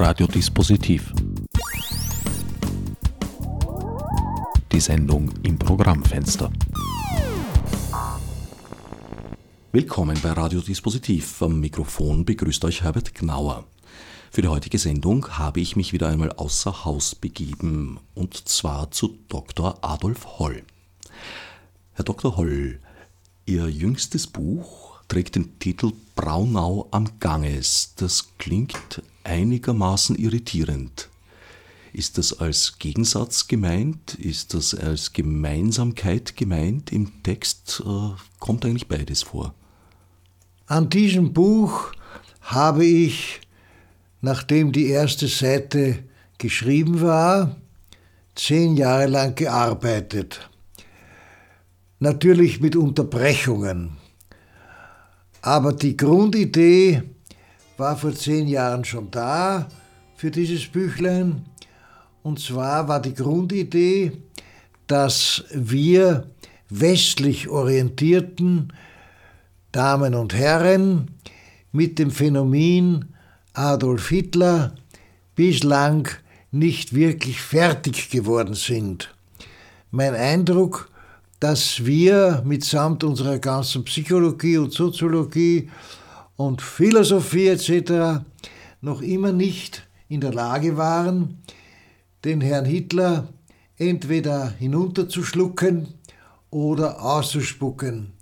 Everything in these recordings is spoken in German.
Radiodispositiv. Die Sendung im Programmfenster. Willkommen bei Radiodispositiv. Am Mikrofon begrüßt euch Herbert Gnauer. Für die heutige Sendung habe ich mich wieder einmal außer Haus begeben, und zwar zu Dr. Adolf Holl. Herr Dr. Holl, Ihr jüngstes Buch trägt den Titel Braunau am Ganges. Das klingt einigermaßen irritierend. Ist das als Gegensatz gemeint? Ist das als Gemeinsamkeit gemeint? Im Text äh, kommt eigentlich beides vor. An diesem Buch habe ich nachdem die erste Seite geschrieben war, zehn Jahre lang gearbeitet. Natürlich mit Unterbrechungen. Aber die Grundidee war vor zehn Jahren schon da für dieses Büchlein. Und zwar war die Grundidee, dass wir westlich orientierten Damen und Herren mit dem Phänomen Adolf Hitler bislang nicht wirklich fertig geworden sind. Mein Eindruck, dass wir mitsamt unserer ganzen Psychologie und Soziologie und Philosophie etc. noch immer nicht in der Lage waren, den Herrn Hitler entweder hinunterzuschlucken oder auszuspucken.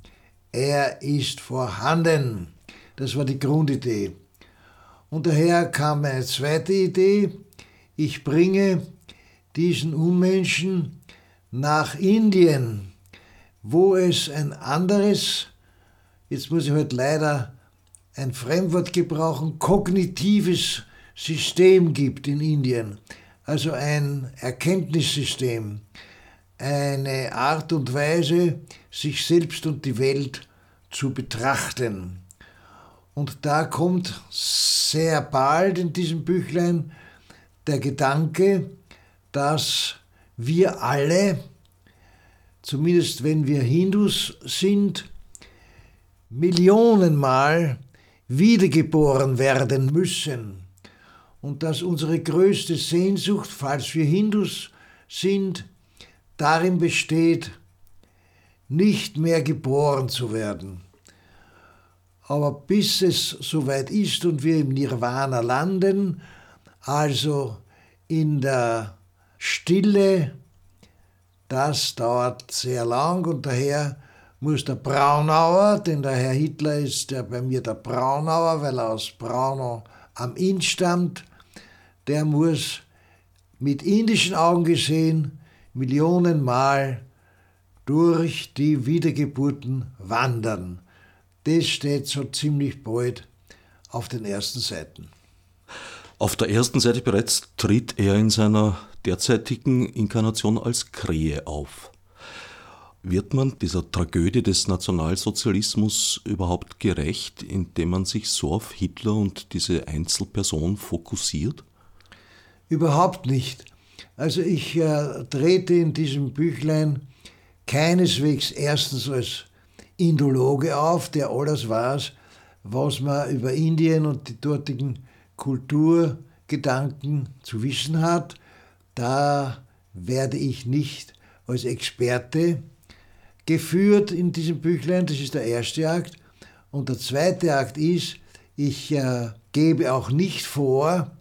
Er ist vorhanden. Das war die Grundidee. Und daher kam eine zweite Idee, ich bringe diesen Unmenschen nach Indien, wo es ein anderes, jetzt muss ich heute halt leider ein Fremdwort gebrauchen, kognitives System gibt in Indien, also ein Erkenntnissystem, eine Art und Weise, sich selbst und die Welt zu betrachten. Und da kommt sehr bald in diesem Büchlein der Gedanke, dass wir alle, zumindest wenn wir Hindus sind, Millionenmal wiedergeboren werden müssen. Und dass unsere größte Sehnsucht, falls wir Hindus sind, darin besteht, nicht mehr geboren zu werden. Aber bis es soweit ist und wir im Nirvana landen, also in der Stille, das dauert sehr lang und daher muss der Braunauer, denn der Herr Hitler ist ja bei mir der Braunauer, weil er aus Braunau am Inn stammt, der muss mit indischen Augen gesehen Millionenmal durch die Wiedergeburten wandern. Das steht so ziemlich bald auf den ersten Seiten. Auf der ersten Seite bereits tritt er in seiner derzeitigen Inkarnation als Krähe auf. Wird man dieser Tragödie des Nationalsozialismus überhaupt gerecht, indem man sich so auf Hitler und diese Einzelperson fokussiert? Überhaupt nicht. Also ich äh, trete in diesem Büchlein keineswegs erstens als Indologe auf, der alles weiß, was man über Indien und die dortigen Kulturgedanken zu wissen hat. Da werde ich nicht als Experte geführt in diesem Büchlein. Das ist der erste Akt. Und der zweite Akt ist, ich äh, gebe auch nicht vor,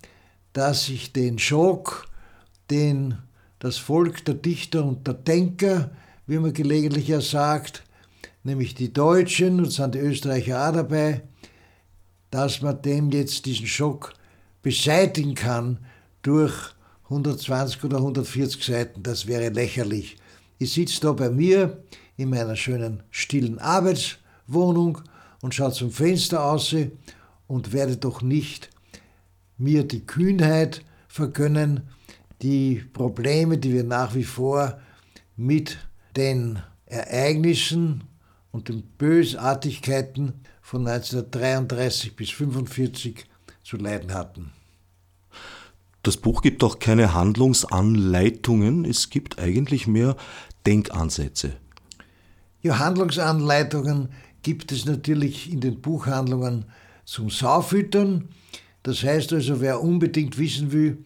dass ich den Schock, den das Volk der Dichter und der Denker, wie man gelegentlich ja sagt, nämlich die Deutschen, und sind die Österreicher auch dabei, dass man dem jetzt diesen Schock beseitigen kann durch 120 oder 140 Seiten. Das wäre lächerlich. Ich sitze da bei mir in meiner schönen stillen Arbeitswohnung und schaue zum Fenster aus und werde doch nicht mir die Kühnheit vergönnen, die Probleme, die wir nach wie vor mit den Ereignissen und den Bösartigkeiten von 1933 bis 1945 zu leiden hatten. Das Buch gibt auch keine Handlungsanleitungen, es gibt eigentlich mehr Denkansätze. Ja, Handlungsanleitungen gibt es natürlich in den Buchhandlungen zum Saufüttern. Das heißt also, wer unbedingt wissen will,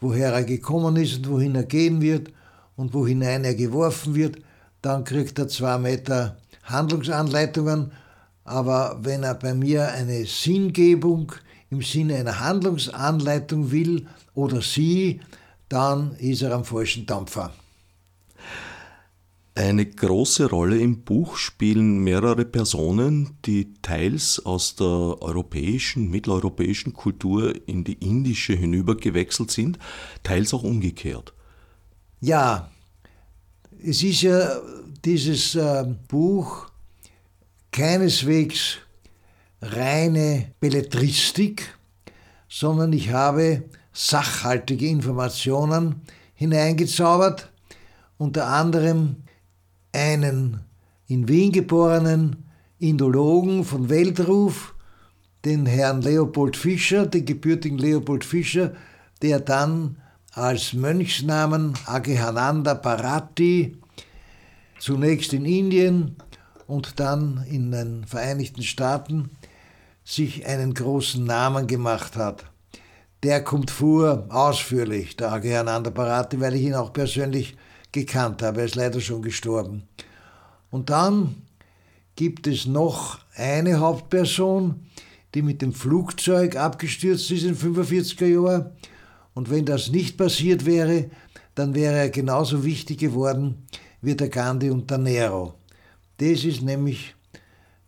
woher er gekommen ist und wohin er gehen wird und wohinein er geworfen wird, dann kriegt er zwei Meter Handlungsanleitungen. Aber wenn er bei mir eine Sinngebung im Sinne einer Handlungsanleitung will oder sie, dann ist er am falschen Dampfer. Eine große Rolle im Buch spielen mehrere Personen, die teils aus der europäischen, mitteleuropäischen Kultur in die indische hinübergewechselt sind, teils auch umgekehrt. Ja, es ist ja dieses äh, Buch keineswegs reine Belletristik, sondern ich habe sachhaltige Informationen hineingezaubert, unter anderem einen in Wien geborenen Indologen von Weltruf, den Herrn Leopold Fischer, den gebürtigen Leopold Fischer, der dann als Mönchsnamen Agehananda Parati zunächst in Indien und dann in den Vereinigten Staaten sich einen großen Namen gemacht hat. Der kommt vor ausführlich, der Agehananda Parati, weil ich ihn auch persönlich gekannt habe. Er ist leider schon gestorben. Und dann gibt es noch eine Hauptperson, die mit dem Flugzeug abgestürzt ist in den 45er Jahren. Und wenn das nicht passiert wäre, dann wäre er genauso wichtig geworden wie der Gandhi und der Nero. Das ist nämlich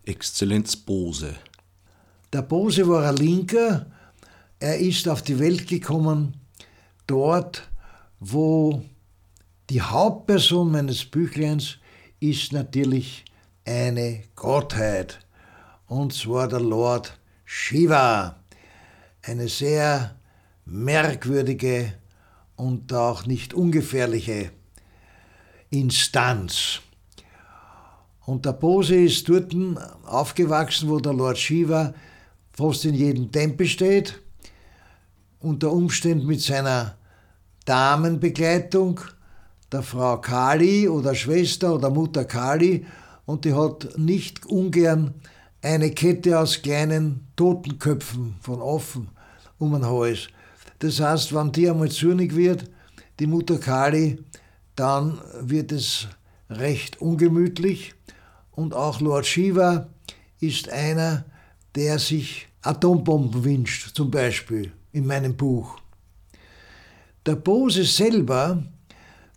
Exzellenz Bose. Der Bose war ein Linker. Er ist auf die Welt gekommen, dort, wo die Hauptperson meines Büchleins ist natürlich eine Gottheit, und zwar der Lord Shiva, eine sehr merkwürdige und auch nicht ungefährliche Instanz. Und der Pose ist dort aufgewachsen, wo der Lord Shiva fast in jedem Tempel steht, unter Umständen mit seiner Damenbegleitung, der Frau Kali oder Schwester oder Mutter Kali, und die hat nicht ungern eine Kette aus kleinen Totenköpfen von offen um den Hals. Das heißt, wenn die einmal zornig wird, die Mutter Kali, dann wird es recht ungemütlich. Und auch Lord Shiva ist einer, der sich Atombomben wünscht, zum Beispiel in meinem Buch. Der Bose selber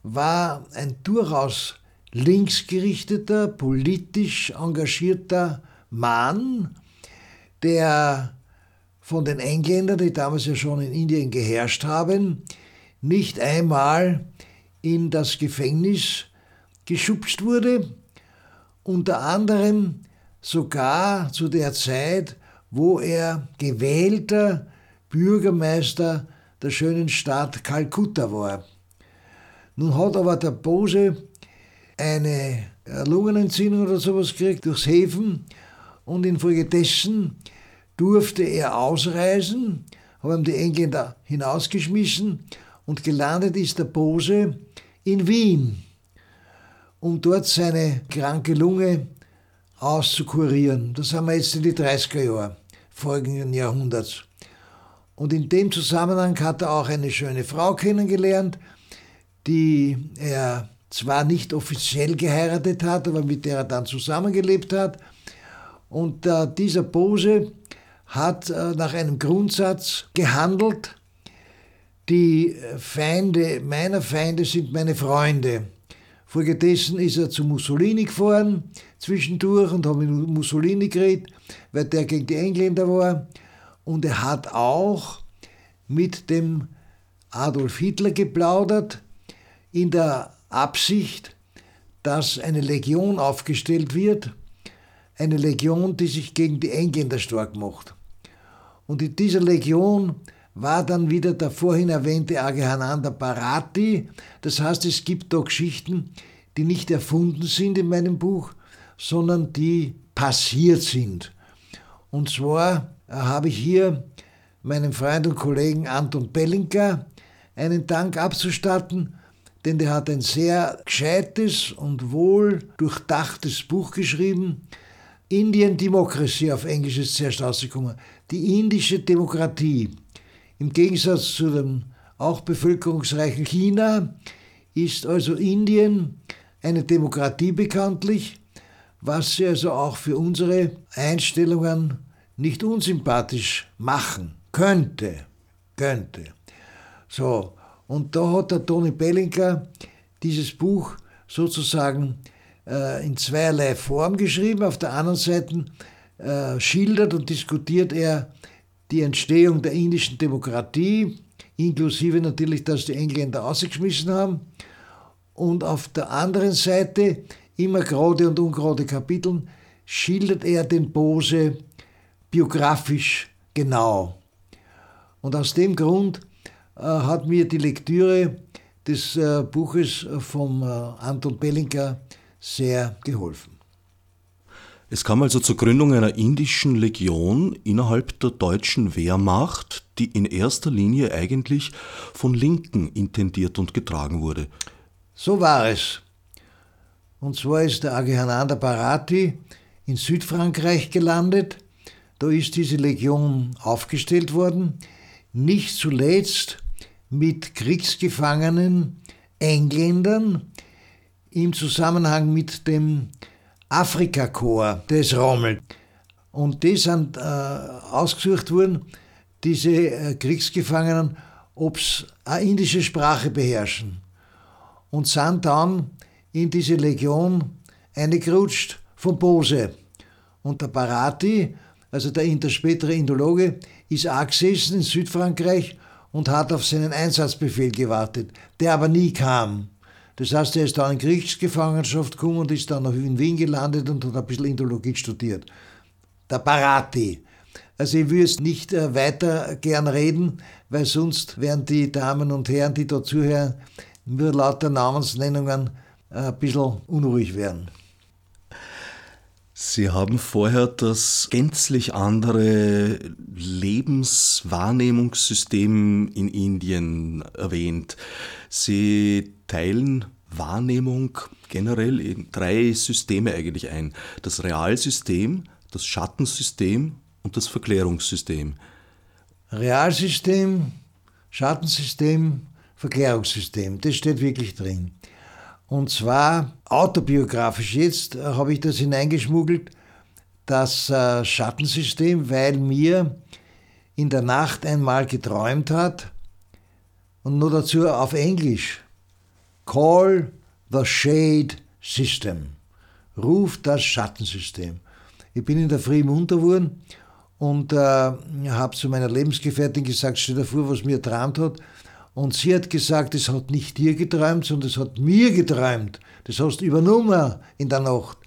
war ein durchaus linksgerichteter, politisch engagierter Mann, der von den Engländern, die damals ja schon in Indien geherrscht haben, nicht einmal in das Gefängnis geschubst wurde, unter anderem sogar zu der Zeit, wo er gewählter Bürgermeister der schönen Stadt Kalkutta war. Nun hat aber der Bose eine Lungenentzündung oder sowas gekriegt durchs Hefen und infolgedessen durfte er ausreisen, haben die Engländer hinausgeschmissen und gelandet ist der Bose in Wien, um dort seine kranke Lunge auszukurieren. Das haben wir jetzt in die 30er Jahre folgenden Jahrhunderts. Und in dem Zusammenhang hat er auch eine schöne Frau kennengelernt, die er zwar nicht offiziell geheiratet hat, aber mit der er dann zusammengelebt hat. Und äh, dieser Bose hat äh, nach einem Grundsatz gehandelt, die Feinde meiner Feinde sind meine Freunde. Folgedessen ist er zu Mussolini gefahren, zwischendurch, und hat mit Mussolini geredet, weil der gegen die Engländer war. Und er hat auch mit dem Adolf Hitler geplaudert, in der Absicht, dass eine Legion aufgestellt wird, eine Legion, die sich gegen die Engländer stark macht. Und in dieser Legion war dann wieder der vorhin erwähnte Agehananda Parati. Das heißt, es gibt da Geschichten, die nicht erfunden sind in meinem Buch, sondern die passiert sind. Und zwar äh, habe ich hier meinem Freund und Kollegen Anton Bellinka einen Dank abzustatten, denn der hat ein sehr gescheites und wohl durchdachtes Buch geschrieben, Indian Democracy auf Englisch ist zuerst rausgekommen. Die indische Demokratie. Im Gegensatz zu dem auch bevölkerungsreichen China ist also Indien eine Demokratie bekanntlich, was sie also auch für unsere Einstellungen nicht unsympathisch machen könnte. Könnte. So, und da hat der Tony Bellinger dieses Buch sozusagen äh, in zweierlei Form geschrieben. Auf der anderen Seite äh, schildert und diskutiert er die Entstehung der indischen Demokratie, inklusive natürlich, dass die Engländer ausgeschmissen haben. Und auf der anderen Seite, immer gerade und ungerade Kapiteln, schildert er den Bose biografisch genau. Und aus dem Grund hat mir die Lektüre des äh, Buches von äh, Anton Bellinger sehr geholfen. Es kam also zur Gründung einer indischen Legion innerhalb der deutschen Wehrmacht, die in erster Linie eigentlich von Linken intendiert und getragen wurde. So war es. Und zwar ist der Aghananda Bharati in Südfrankreich gelandet. Da ist diese Legion aufgestellt worden, nicht zuletzt mit Kriegsgefangenen Engländern im Zusammenhang mit dem Afrikakorps des Rommel. Und die sind äh, ausgesucht worden, diese äh, Kriegsgefangenen, ob sie eine indische Sprache beherrschen. Und sind dann in diese Legion eingerutscht von Bose. Und der Barati, also der, der spätere Indologe, ist auch gesessen in Südfrankreich und hat auf seinen Einsatzbefehl gewartet, der aber nie kam. Das heißt, er ist dann in Kriegsgefangenschaft gekommen und ist dann in Wien gelandet und hat ein bisschen Indologie studiert. Der Barati. Also ich würde nicht äh, weiter gern reden, weil sonst werden die Damen und Herren, die da zuhören, nur lauter Namensnennungen äh, ein bisschen unruhig werden. Sie haben vorher das gänzlich andere Lebenswahrnehmungssystem in Indien erwähnt. Sie teilen Wahrnehmung generell in drei Systeme eigentlich ein. Das Realsystem, das Schattensystem und das Verklärungssystem. Realsystem, Schattensystem, Verklärungssystem, das steht wirklich drin. Und zwar autobiografisch jetzt äh, habe ich das hineingeschmuggelt, das äh, Schattensystem, weil mir in der Nacht einmal geträumt hat und nur dazu auf Englisch. Call the Shade System. Ruf das Schattensystem. Ich bin in der Früh munter geworden und äh, habe zu meiner Lebensgefährtin gesagt, stell dir vor, was mir erträumt hat. Und sie hat gesagt, es hat nicht dir geträumt, sondern es hat mir geträumt. Das hast du übernommen in der Nacht.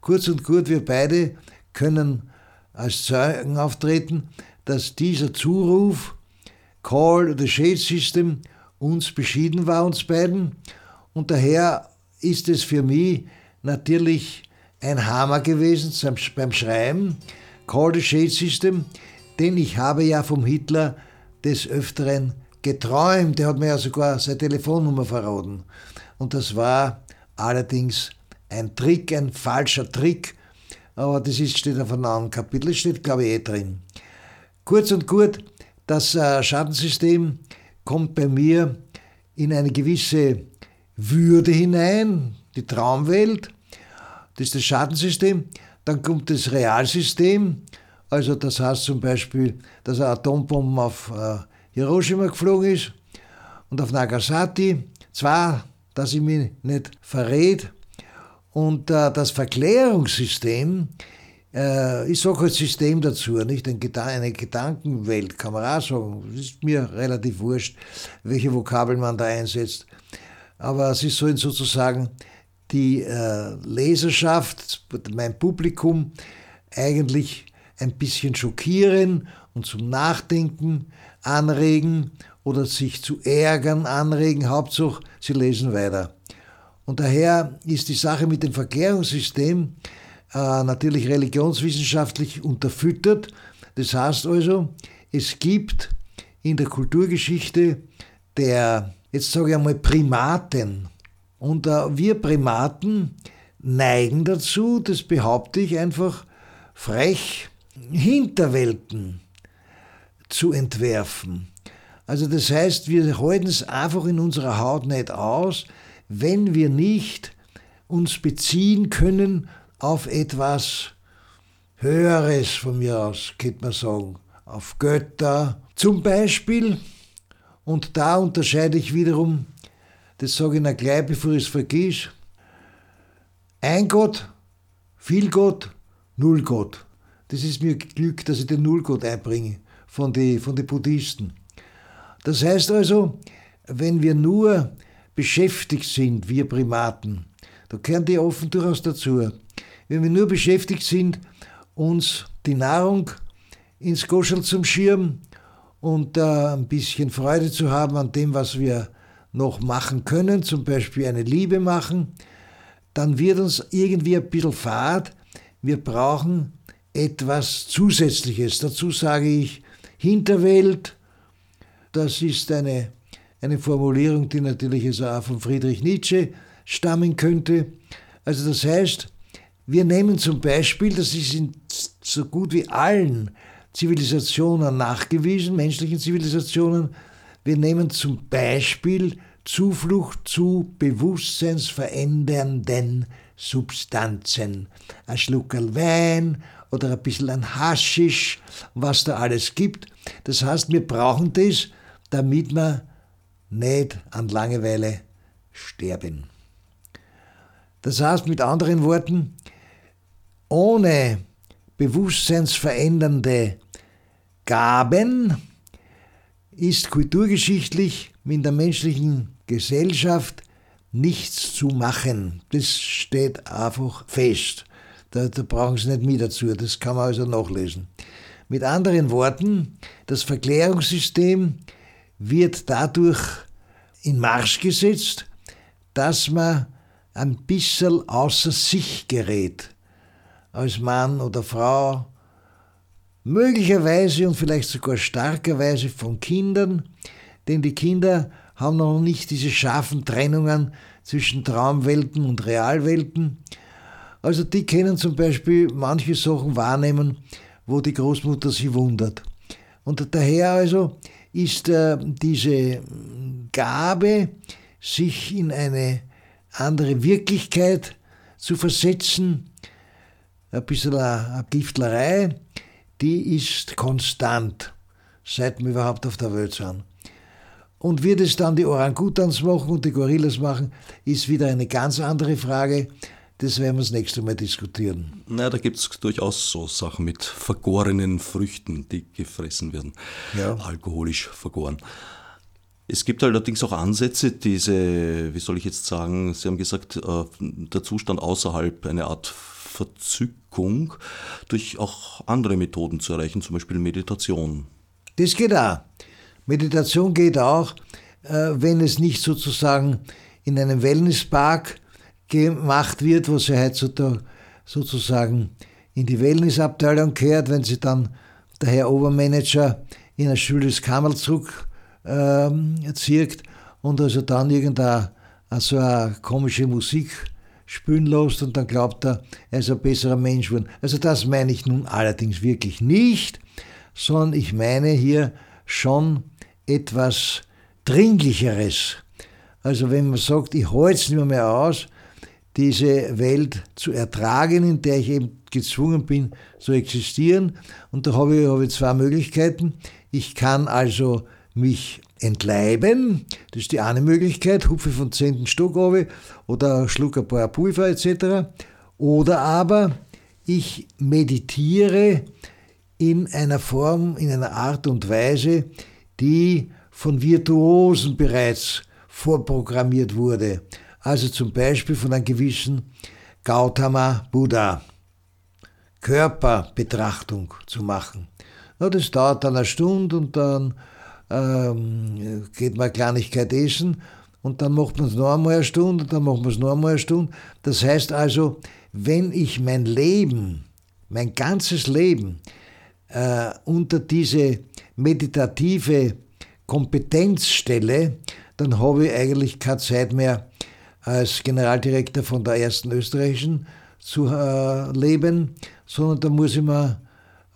Kurz und gut, wir beide können als Zeugen auftreten, dass dieser Zuruf, Call the Shade System, uns beschieden war, uns beiden. Und daher ist es für mich natürlich ein Hammer gewesen beim Schreiben, Call the Shade System, denn ich habe ja vom Hitler des Öfteren geträumt. Der hat mir ja sogar seine Telefonnummer verraten. Und das war allerdings ein Trick, ein falscher Trick. Aber das ist, steht auf einem anderen Kapitel, steht, glaube ich, eh drin. Kurz und gut, das äh, Schattensystem kommt bei mir in eine gewisse Würde hinein, die Traumwelt, das ist das Schattensystem. Dann kommt das Realsystem, also das heißt zum Beispiel, dass eine Atombombe auf äh, Hiroshima geflogen ist und auf Nagasaki. Zwar, dass ich mich nicht verrät. Und äh, das Verklärungssystem, äh, ich sage als System dazu, nicht eine Gedankenwelt, kann man auch sagen. Es ist mir relativ wurscht, welche Vokabeln man da einsetzt. Aber sie sollen sozusagen die äh, Leserschaft, mein Publikum, eigentlich ein bisschen schockieren und zum Nachdenken anregen oder sich zu ärgern anregen. Hauptsache, sie lesen weiter. Und daher ist die Sache mit dem Verklärungssystem äh, natürlich religionswissenschaftlich unterfüttert. Das heißt also, es gibt in der Kulturgeschichte der, jetzt sage ich einmal, Primaten. Und äh, wir Primaten neigen dazu, das behaupte ich einfach, frech Hinterwelten zu entwerfen. Also das heißt, wir halten es einfach in unserer Haut nicht aus, wenn wir nicht uns beziehen können auf etwas Höheres von mir aus, könnte man sagen, auf Götter zum Beispiel. Und da unterscheide ich wiederum, das sage ich noch gleich, bevor ich es vergiss, ein Gott, viel Gott, null Gott. Das ist mir Glück, dass ich den Nullgott einbringe von den von die Buddhisten. Das heißt also, wenn wir nur beschäftigt sind, wir Primaten, da gehören die offen durchaus dazu. Wenn wir nur beschäftigt sind, uns die Nahrung ins Goschel zum Schirm und äh, ein bisschen Freude zu haben an dem, was wir noch machen können, zum Beispiel eine Liebe machen, dann wird uns irgendwie ein bisschen fad. Wir brauchen etwas Zusätzliches. Dazu sage ich Hinterwelt. Das ist eine, eine Formulierung, die natürlich also auch von Friedrich Nietzsche stammen könnte. Also das heißt, wir nehmen zum Beispiel, das ist in so gut wie allen Zivilisationen nachgewiesen, menschlichen Zivilisationen, wir nehmen zum Beispiel Zuflucht zu bewusstseinsverändernden Substanzen. Ein Schluckerl Wein oder ein bisschen ein Haschisch, was da alles gibt. Das heißt, wir brauchen das, damit wir nicht an Langeweile sterben. Das heißt mit anderen Worten, ohne bewusstseinsverändernde Gaben ist kulturgeschichtlich in der menschlichen Gesellschaft nichts zu machen. Das steht einfach fest. Da, da brauchen Sie nicht mit dazu, das kann man also nachlesen. Mit anderen Worten, das Verklärungssystem wird dadurch in Marsch gesetzt, dass man ein bisschen außer sich gerät. Als Mann oder Frau, möglicherweise und vielleicht sogar starkerweise von Kindern, denn die Kinder haben noch nicht diese scharfen Trennungen zwischen Traumwelten und Realwelten. Also die können zum Beispiel manche Sachen wahrnehmen, wo die Großmutter sie wundert. Und daher also ist äh, diese Gabe, sich in eine andere Wirklichkeit zu versetzen, ein bisschen eine Giftlerei, die ist konstant, seit wir überhaupt auf der Welt sind. Und wird es dann die Orangutans machen und die Gorillas machen, ist wieder eine ganz andere Frage. Das werden wir das nächste Mal diskutieren. Na, da gibt es durchaus so Sachen mit vergorenen Früchten, die gefressen werden. Ja. Alkoholisch vergoren. Es gibt allerdings auch Ansätze, diese, wie soll ich jetzt sagen, Sie haben gesagt, äh, der Zustand außerhalb, eine Art Verzückung, durch auch andere Methoden zu erreichen, zum Beispiel Meditation. Das geht auch. Meditation geht auch, äh, wenn es nicht sozusagen in einem Wellnesspark gemacht wird, wo sie heutzutage sozusagen in die Wellnessabteilung kehrt, wenn sie dann der Herr Obermanager in ein schönes Kammer zurück ähm, und also dann irgendeine so eine komische Musik spielen lässt und dann glaubt er, er ist ein besserer Mensch geworden. Also das meine ich nun allerdings wirklich nicht, sondern ich meine hier schon etwas Dringlicheres. Also wenn man sagt, ich halte es nicht mehr aus, diese Welt zu ertragen, in der ich eben gezwungen bin zu existieren. Und da habe ich, habe ich zwei Möglichkeiten. Ich kann also mich entleiben, das ist die eine Möglichkeit, hupfe von zehnten Stock runter oder schluck ein paar Pulver etc. Oder aber ich meditiere in einer Form, in einer Art und Weise, die von Virtuosen bereits vorprogrammiert wurde also zum Beispiel von einem gewissen Gautama Buddha. Körperbetrachtung zu machen. Ja, das dauert dann eine Stunde und dann ähm, geht man eine Kleinigkeit essen und dann macht man es noch einmal eine Stunde und dann macht man es noch einmal eine Stunde. Das heißt also, wenn ich mein Leben, mein ganzes Leben äh, unter diese meditative Kompetenz stelle, dann habe ich eigentlich keine Zeit mehr als Generaldirektor von der ersten österreichischen zu äh, leben, sondern da muss ich mir,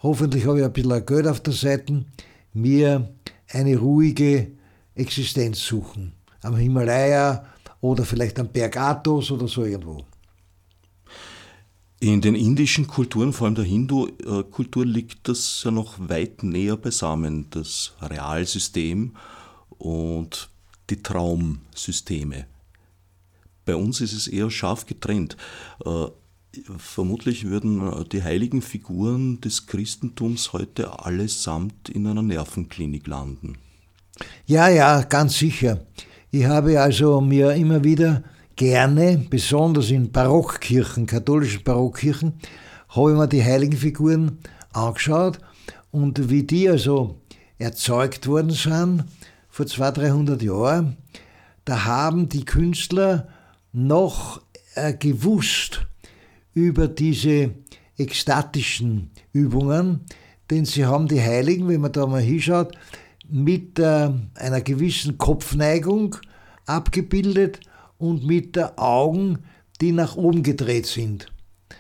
hoffentlich habe ich ein bisschen Geld auf der Seite, mir eine ruhige Existenz suchen. Am Himalaya oder vielleicht am Berg Athos oder so irgendwo. In den indischen Kulturen, vor allem der Hindu-Kultur, liegt das ja noch weit näher beisammen, das Realsystem und die Traumsysteme. Bei uns ist es eher scharf getrennt. Äh, vermutlich würden die heiligen Figuren des Christentums heute allesamt in einer Nervenklinik landen. Ja, ja, ganz sicher. Ich habe also mir immer wieder gerne, besonders in Barockkirchen, katholischen Barockkirchen, habe ich mir die heiligen Figuren angeschaut und wie die also erzeugt worden sind vor 200, 300 Jahren, da haben die Künstler noch äh, gewusst über diese ekstatischen Übungen, denn sie haben die Heiligen, wenn man da mal hinschaut, mit äh, einer gewissen Kopfneigung abgebildet und mit der Augen, die nach oben gedreht sind.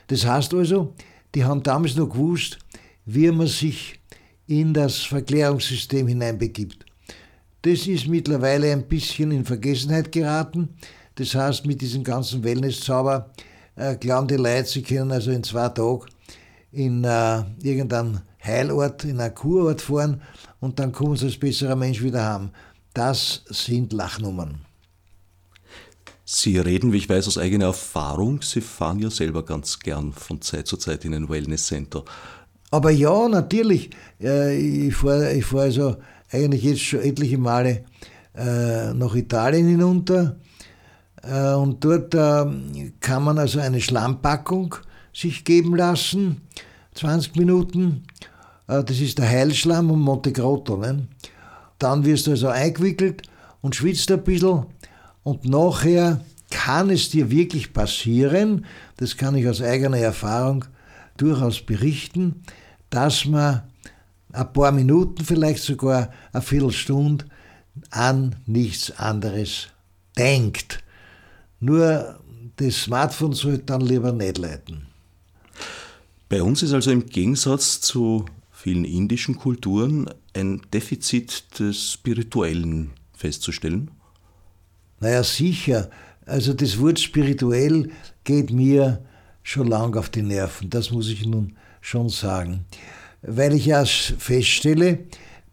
Das heißt also, die haben damals noch gewusst, wie man sich in das Verklärungssystem hineinbegibt. Das ist mittlerweile ein bisschen in Vergessenheit geraten. Das heißt, mit diesem ganzen Wellnesszauber äh, glauben die Leute, sie können also in zwei Tagen in äh, irgendeinen Heilort, in einen Kurort fahren und dann kommen sie als besserer Mensch wieder heim. Das sind Lachnummern. Sie reden, wie ich weiß, aus eigener Erfahrung. Sie fahren ja selber ganz gern von Zeit zu Zeit in ein Wellness-Center. Aber ja, natürlich. Ich fahre ich fahr also eigentlich jetzt schon etliche Male äh, nach Italien hinunter. Äh, und dort äh, kann man also eine Schlammpackung sich geben lassen, 20 Minuten. Das ist der Heilschlamm und Monte Grotto. Ne? Dann wirst du also eingewickelt und schwitzt ein bisschen und nachher kann es dir wirklich passieren, das kann ich aus eigener Erfahrung durchaus berichten, dass man ein paar Minuten, vielleicht sogar eine Viertelstunde an nichts anderes denkt. Nur das Smartphone sollte dann lieber nicht leiten. Bei uns ist also im Gegensatz zu vielen indischen Kulturen ein Defizit des Spirituellen festzustellen. Naja, sicher. Also das Wort spirituell geht mir schon lang auf die Nerven, das muss ich nun schon sagen. Weil ich ja feststelle,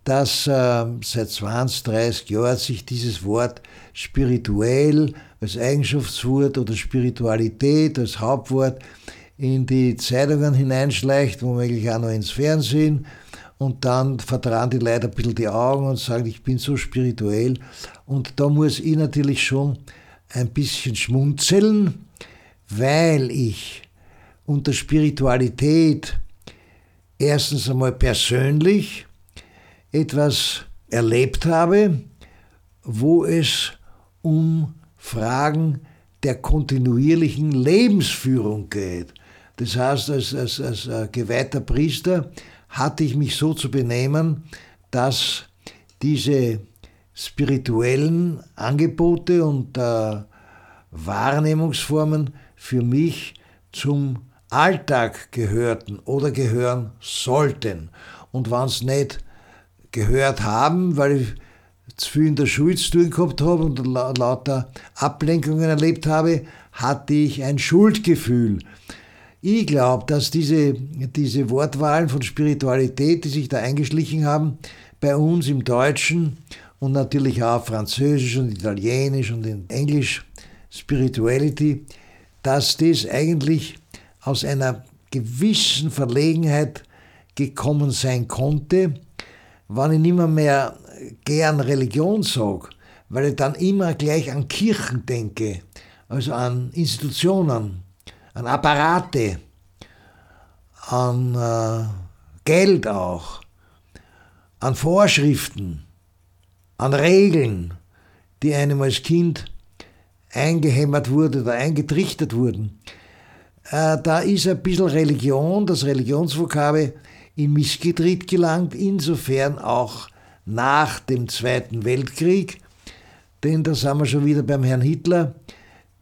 dass äh, seit 20, 30 Jahren sich dieses Wort spirituell als Eigenschaftswort oder Spiritualität als Hauptwort in die Zeitungen hineinschleicht, womöglich auch noch ins Fernsehen und dann vertrauen die Leute ein bisschen die Augen und sagen, ich bin so spirituell. Und da muss ich natürlich schon ein bisschen schmunzeln, weil ich unter Spiritualität erstens einmal persönlich etwas erlebt habe, wo es um Fragen der kontinuierlichen Lebensführung geht. Das heißt, als, als, als äh, geweihter Priester hatte ich mich so zu benehmen, dass diese spirituellen Angebote und äh, Wahrnehmungsformen für mich zum Alltag gehörten oder gehören sollten. Und wenn es nicht gehört haben, weil ich zu viel in der Schule zu tun gehabt habe und lauter Ablenkungen erlebt habe, hatte ich ein Schuldgefühl. Ich glaube, dass diese, diese Wortwahlen von Spiritualität, die sich da eingeschlichen haben, bei uns im Deutschen und natürlich auch Französisch und Italienisch und in Englisch Spirituality, dass das eigentlich aus einer gewissen Verlegenheit gekommen sein konnte, wenn ich nicht mehr gern Religion sage, weil ich dann immer gleich an Kirchen denke, also an Institutionen an Apparate, an äh, Geld auch, an Vorschriften, an Regeln, die einem als Kind eingehämmert wurde oder eingetrichtert wurden. Äh, da ist ein bisschen Religion, das Religionsvokabel, in Missgetritt gelangt, insofern auch nach dem Zweiten Weltkrieg, denn da sind wir schon wieder beim Herrn Hitler,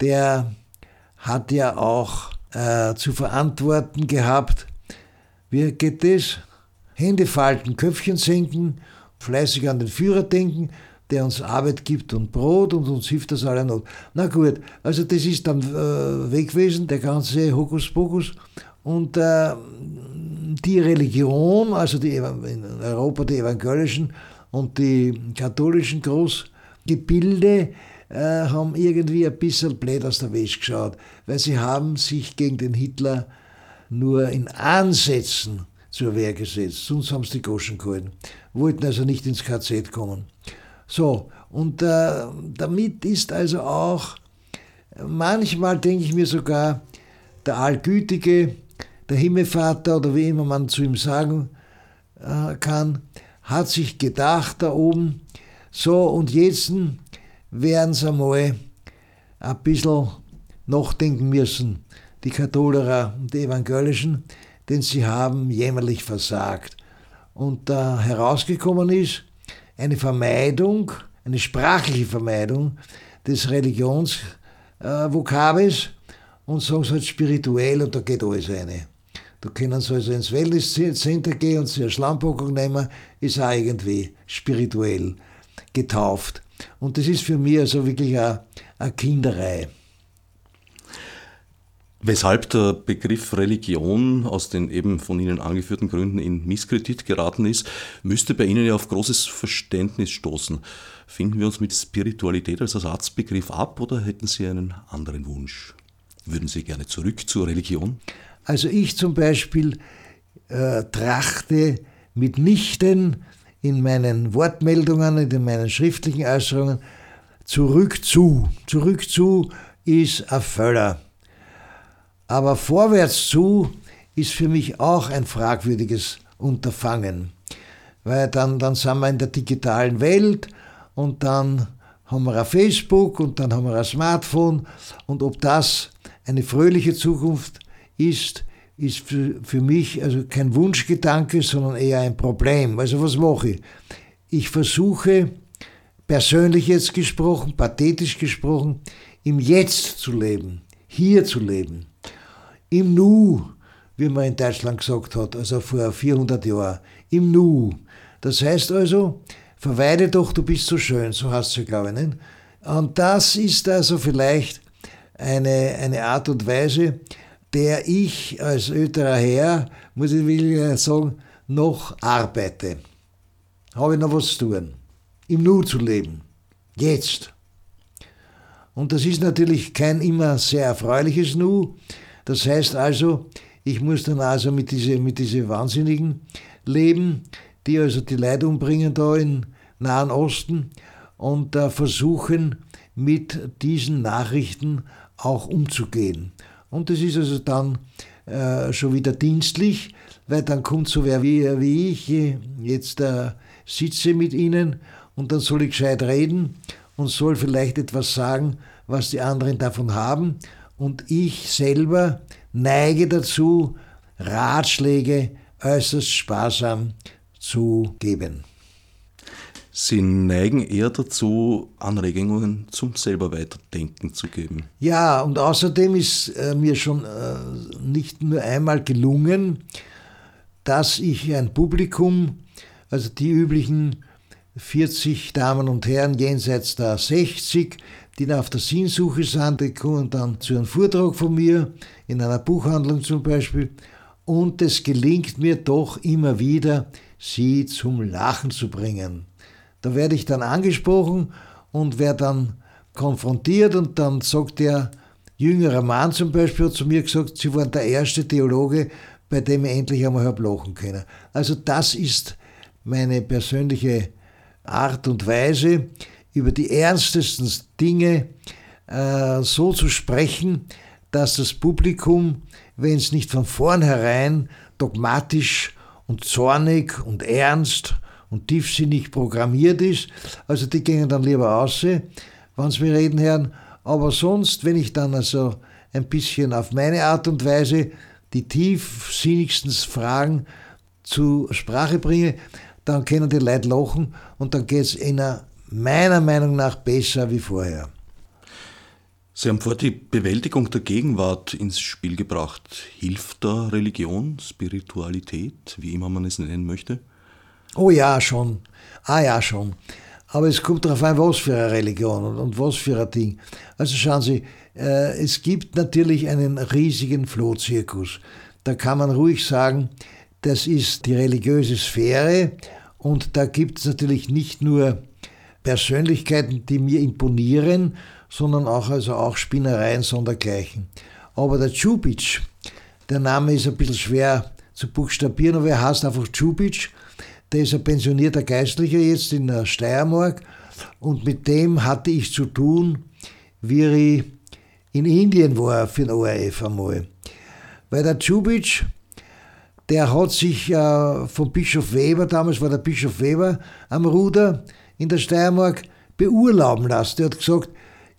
der hat ja auch äh, zu verantworten gehabt. Wie geht das? Hände falten, Köpfchen senken, fleißig an den Führer denken, der uns Arbeit gibt und Brot und uns hilft das alle Not. Na gut, also das ist dann äh, weg gewesen, der ganze Hokuspokus. Und äh, die Religion, also die, in Europa die evangelischen und die katholischen Großgebilde, äh, haben irgendwie ein bisschen blöd aus der Wäsche geschaut, weil sie haben sich gegen den Hitler nur in Ansätzen zur Wehr gesetzt, sonst haben sie die Goschen gehalten, wollten also nicht ins KZ kommen. So, und äh, damit ist also auch, manchmal denke ich mir sogar, der Allgütige, der Himmelvater oder wie immer man zu ihm sagen äh, kann, hat sich gedacht da oben, so und jetzt werden sie einmal ein bisschen nachdenken müssen, die Katholerer und die Evangelischen, denn sie haben jämmerlich versagt. Und da herausgekommen ist eine Vermeidung, eine sprachliche Vermeidung des Religionsvokabels und sagen sie halt spirituell und da geht alles eine. Da können sie also ins Wellness-Center gehen und sich eine Schlammpackung nehmen, ist auch irgendwie spirituell getauft. Und das ist für mich also wirklich eine, eine Kinderei. Weshalb der Begriff Religion aus den eben von Ihnen angeführten Gründen in Misskredit geraten ist, müsste bei Ihnen ja auf großes Verständnis stoßen. Finden wir uns mit Spiritualität als Ersatzbegriff ab oder hätten Sie einen anderen Wunsch? Würden Sie gerne zurück zur Religion? Also ich zum Beispiel äh, trachte mitnichten in meinen Wortmeldungen, in meinen schriftlichen Äußerungen zurück zu. Zurück zu ist ein Völler. Aber vorwärts zu ist für mich auch ein fragwürdiges Unterfangen. Weil dann, dann sind wir in der digitalen Welt und dann haben wir ein Facebook und dann haben wir ein Smartphone und ob das eine fröhliche Zukunft ist, ist für, für mich also kein Wunschgedanke, sondern eher ein Problem. Also was mache ich? Ich versuche, persönlich jetzt gesprochen, pathetisch gesprochen, im Jetzt zu leben, hier zu leben, im Nu, wie man in Deutschland gesagt hat, also vor 400 Jahren, im Nu. Das heißt also, verweile doch, du bist so schön, so hast du, glaube ich. Nicht? Und das ist also vielleicht eine, eine Art und Weise, der ich als älterer Herr, muss ich wirklich sagen, noch arbeite. Habe ich noch was zu tun. Im Nu zu leben. Jetzt. Und das ist natürlich kein immer sehr erfreuliches Nu. Das heißt also, ich muss dann also mit diesen mit diese Wahnsinnigen leben, die also die Leute umbringen da im Nahen Osten und äh, versuchen, mit diesen Nachrichten auch umzugehen. Und das ist also dann äh, schon wieder dienstlich, weil dann kommt so wer wie, wie ich jetzt äh, sitze mit Ihnen und dann soll ich gescheit reden und soll vielleicht etwas sagen, was die anderen davon haben. Und ich selber neige dazu, Ratschläge äußerst sparsam zu geben. Sie neigen eher dazu, Anregungen zum selber Weiterdenken zu geben. Ja, und außerdem ist äh, mir schon äh, nicht nur einmal gelungen, dass ich ein Publikum, also die üblichen 40 Damen und Herren jenseits der 60, die auf der Sinnsuche sind, die kommen dann zu einem Vortrag von mir, in einer Buchhandlung zum Beispiel, und es gelingt mir doch immer wieder, sie zum Lachen zu bringen. Da werde ich dann angesprochen und werde dann konfrontiert und dann sagt der jüngere Mann zum Beispiel zu mir gesagt, Sie waren der erste Theologe, bei dem ich endlich einmal habe lachen können. Also das ist meine persönliche Art und Weise, über die ernstesten Dinge äh, so zu sprechen, dass das Publikum, wenn es nicht von vornherein dogmatisch und zornig und ernst und tiefsinnig programmiert ist. Also die gehen dann lieber aus, wenn sie mir reden hören. Aber sonst, wenn ich dann also ein bisschen auf meine Art und Weise die tiefsinnigsten Fragen zur Sprache bringe, dann können die Leute lachen und dann geht es ihnen meiner Meinung nach besser wie vorher. Sie haben vor die Bewältigung der Gegenwart ins Spiel gebracht. Hilft da Religion, Spiritualität, wie immer man es nennen möchte? Oh ja, schon. Ah ja, schon. Aber es kommt darauf an, was für eine Religion und, was für ein Ding. Also schauen Sie, äh, es gibt natürlich einen riesigen Flohzirkus. Da kann man ruhig sagen, das ist die religiöse Sphäre und da gibt es natürlich nicht nur Persönlichkeiten, die mir imponieren, sondern auch, also auch Spinnereien sondergleichen. Aber der Čupić, der Name ist ein bisschen schwer zu buchstabieren, aber er heißt einfach Čupić. Der ist ein pensionierter Geistlicher jetzt in der Steiermark und mit dem hatte ich zu tun, wie ich in Indien war für den ORF einmal. Weil der Čupić, der hat sich äh, vom Bischof Weber, damals war der Bischof Weber am Ruder in der Steiermark, beurlauben lassen. Der hat gesagt,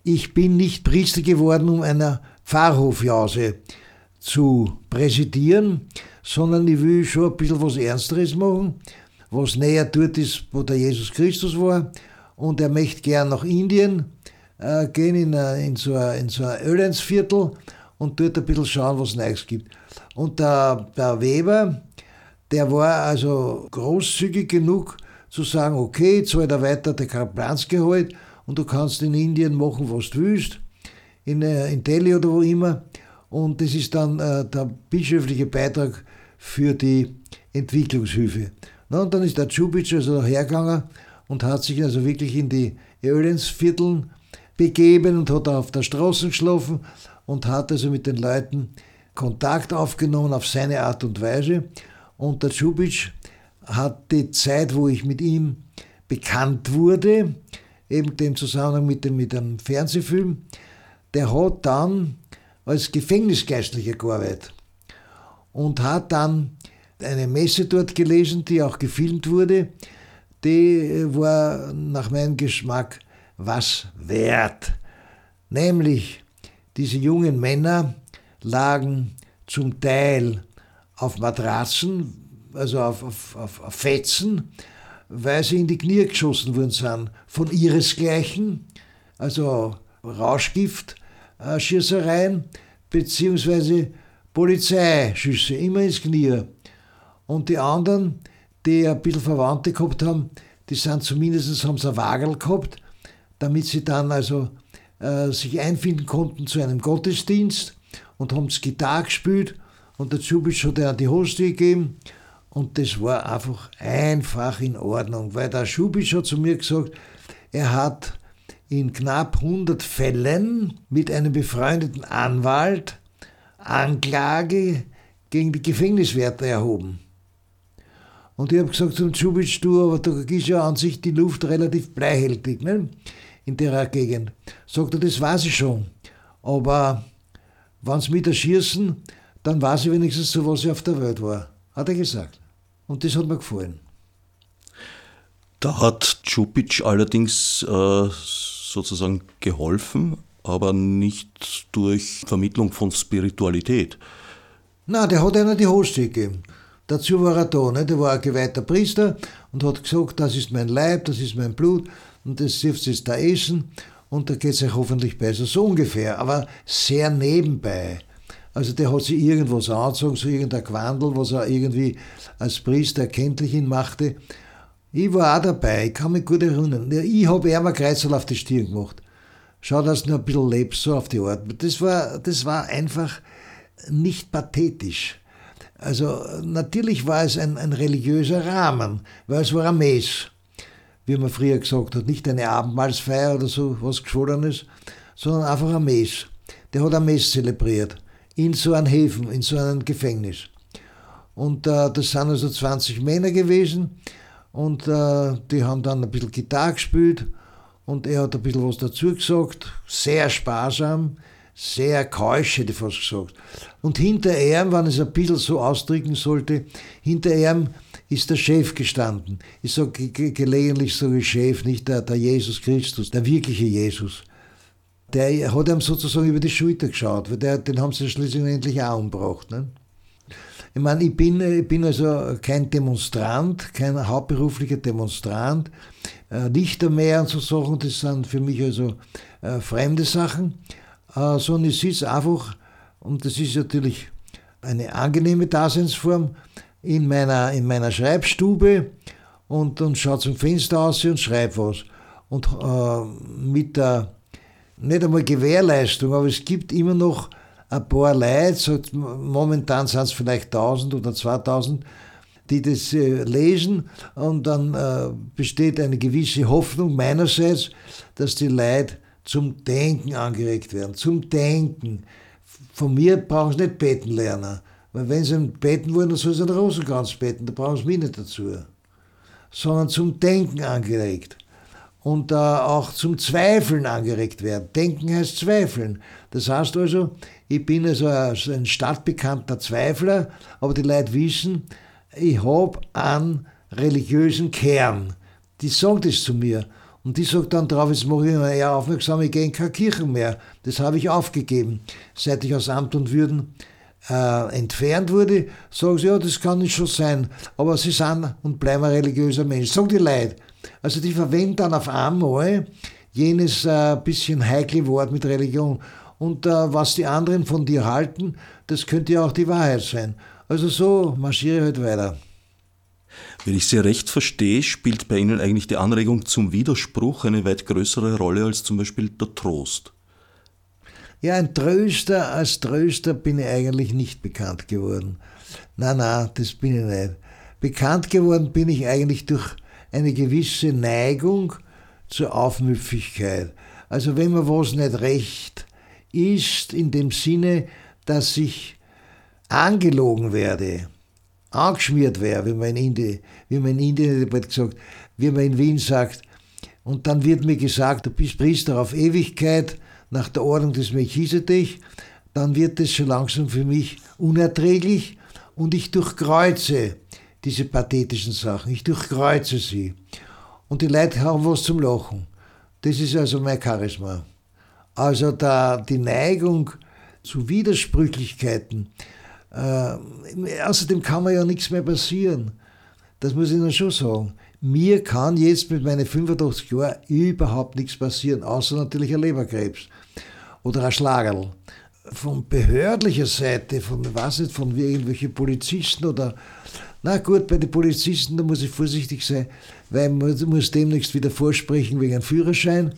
ich bin nicht Priester geworden, um einer Pfarrhofjause zu präsidieren, sondern ich will schon ein bisschen was Ernsteres machen, was näher dort ist, wo der Jesus Christus war. Und er möchte gern nach Indien äh, gehen, in, äh, in, so ein, in so ein und dort ein bisschen schauen, was es Neues gibt. Und der, der Weber, der war also großzügig genug zu sagen, okay, jetzt zahlt er weiter der Kaplanskgehalt und du kannst in Indien machen, was du willst, in, äh, in Delhi oder wo immer. Und das ist dann äh, der bischöfliche Beitrag für die Entwicklungshilfe. Na, und dann ist der Čupić also hergegangen und hat sich also wirklich in die Ölensvierteln begeben und hat auf der Straße geschlafen und hat also mit den Leuten Kontakt aufgenommen auf seine Art und Weise. Und der Čupić hat die Zeit, wo ich mit ihm bekannt wurde, eben dem Zusammenhang mit dem, mit dem Fernsehfilm, der hat dann als Gefängnisgeistlicher gearbeitet und hat dann eine Messe dort gelesen, die auch gefilmt wurde. Die war nach meinem Geschmack was wert. Nämlich, diese jungen Männer lagen zum Teil auf Matratzen, also auf, auf, auf, auf Fetzen, weil sie in die Knie geschossen worden sind von ihresgleichen, also Rauschgift-Schießereien, beziehungsweise Polizeischüsse, immer ins Knie. Und die anderen, die ein bisschen Verwandte gehabt haben, die sind zumindest haben sie ein Wagel gehabt, damit sie dann also äh, sich einfinden konnten zu einem Gottesdienst und haben das Gitarre gespielt und der Zubisch hat ihnen die Hostie gegeben und das war einfach einfach in Ordnung, weil der Schubisch hat zu mir gesagt, er hat in knapp 100 Fällen mit einem befreundeten Anwalt Anklage gegen die Gefängniswärter erhoben. Und ich habe gesagt zum Schubisch, du, aber da ist ja an sich die Luft relativ bleihältig ne? in der Gegend. Sagt er, das weiß ich schon. Aber wenn sie mit erschießen, dann weiß ich wenigstens so, was ich auf der Welt war. Hat er gesagt. Und das hat mir gefallen. Da hat Čupić allerdings äh, sozusagen geholfen, aber nicht durch Vermittlung von Spiritualität. Na, der hat einer die Hostie gegeben. Dazu war er da, ne? der war ein geweihter Priester und hat gesagt, das ist mein Leib, das ist mein Blut und das dürft ihr da essen und da geht es euch hoffentlich besser, so ungefähr, aber sehr nebenbei. Also der hat sich irgendwas angezogen, so irgendein Quandel, was er irgendwie als Priester erkenntlich ihn machte. Ich war auch dabei, ich kann mich gut erinnern. Ich habe eher mal Kreuzel auf die Stirn gemacht. Schau, dass du noch ein bisschen lebst, so auf die Art. Das war, das war einfach nicht pathetisch. Also natürlich war es ein, ein religiöser Rahmen, weil es war ein Mess, wie man früher gesagt hat. Nicht eine Abendmahlsfeier oder so was Geschwollenes, sondern einfach ein Mess. Der hat ein Mess zelebriert in so einem Häfen, in so einem Gefängnis. Und äh, das sind also 20 Männer gewesen und äh, die haben dann ein bisschen Gitarre gespielt und er hat ein bisschen was dazu gesagt, sehr sparsam, sehr keusch, hätte ich fast gesagt. Und hinter ihm, wenn ich es ein bisschen so ausdrücken sollte, hinter ihm ist der Chef gestanden. Ich sage gelegentlich sage ich Chef, nicht der, der Jesus Christus, der wirkliche Jesus der hat ihm sozusagen über die Schulter geschaut, weil der, den haben sie schließlich endlich auch umgebracht. Ne? Ich meine, ich bin, ich bin also kein Demonstrant, kein hauptberuflicher Demonstrant, äh, nicht mehr und so Sachen, das sind für mich also äh, fremde Sachen. Äh, sondern ich sitze einfach, und das ist natürlich eine angenehme Daseinsform, in meiner, in meiner Schreibstube und, und schaue zum Fenster aus und schreibe was. Und äh, mit der, nicht einmal Gewährleistung, aber es gibt immer noch ein paar Leute, so, momentan sind es vielleicht 1000 oder 2000, die das äh, lesen und dann äh, besteht eine gewisse Hoffnung meinerseits, dass die Leute zum Denken angeregt werden, zum Denken. Von mir brauchen sie nicht beten lernen, weil wenn sie beten wollen, dann sollen sie einen Rosenkranz beten, da brauchen sie mich nicht dazu, sondern zum Denken angeregt und äh, auch zum Zweifeln angeregt werden. Denken heißt Zweifeln. Das heißt also, ich bin also ein stadtbekannter Zweifler, aber die Leute wissen, ich habe einen religiösen Kern. Die sagen das zu mir. Und die sagt dann drauf, jetzt mache ich eher aufmerksam, ich gehe in keine Kirche mehr. Das habe ich aufgegeben. Seit ich aus Amt und Würden äh, entfernt wurde, sagen sie, ja, das kann nicht schon sein. Aber sie sind und bleiben ein religiöser Mensch. Sagen die Leute. Also die verwenden dann auf einmal jenes äh, bisschen heikle Wort mit Religion. Und äh, was die anderen von dir halten, das könnte ja auch die Wahrheit sein. Also so marschiere ich halt weiter. Wenn ich Sie recht verstehe, spielt bei Ihnen eigentlich die Anregung zum Widerspruch eine weit größere Rolle als zum Beispiel der Trost. Ja, ein Tröster, als Tröster bin ich eigentlich nicht bekannt geworden. Na, na, das bin ich nicht. Bekannt geworden bin ich eigentlich durch eine gewisse Neigung zur Aufmüpfigkeit. Also wenn mir was nicht recht ist, in dem Sinne, dass ich angelogen werde, angeschmiert wäre, wie man in Indien, wie man in Indien gesagt, wie man in Wien sagt, und dann wird mir gesagt, du bist Priester auf Ewigkeit nach der Ordnung des Melchisedech, dann wird es schon langsam für mich unerträglich und ich durchkreuze diese pathetischen Sachen, ich durchkreuze sie. Und die Leute haben was zum Lachen. Das ist also mein Charisma. Also da die Neigung zu Widersprüchlichkeiten, äh, außerdem kann mir ja nichts mehr passieren. Das muss ich Ihnen schon sagen. Mir kann jetzt mit meinen 85 Jahren überhaupt nichts passieren, außer natürlich ein Leberkrebs oder ein Schlagerl. Von behördlicher Seite, von, weiß nicht, von irgendwelchen Polizisten oder, na gut, bei den Polizisten, da muss ich vorsichtig sein, weil man muss demnächst wieder vorsprechen wegen einem Führerschein.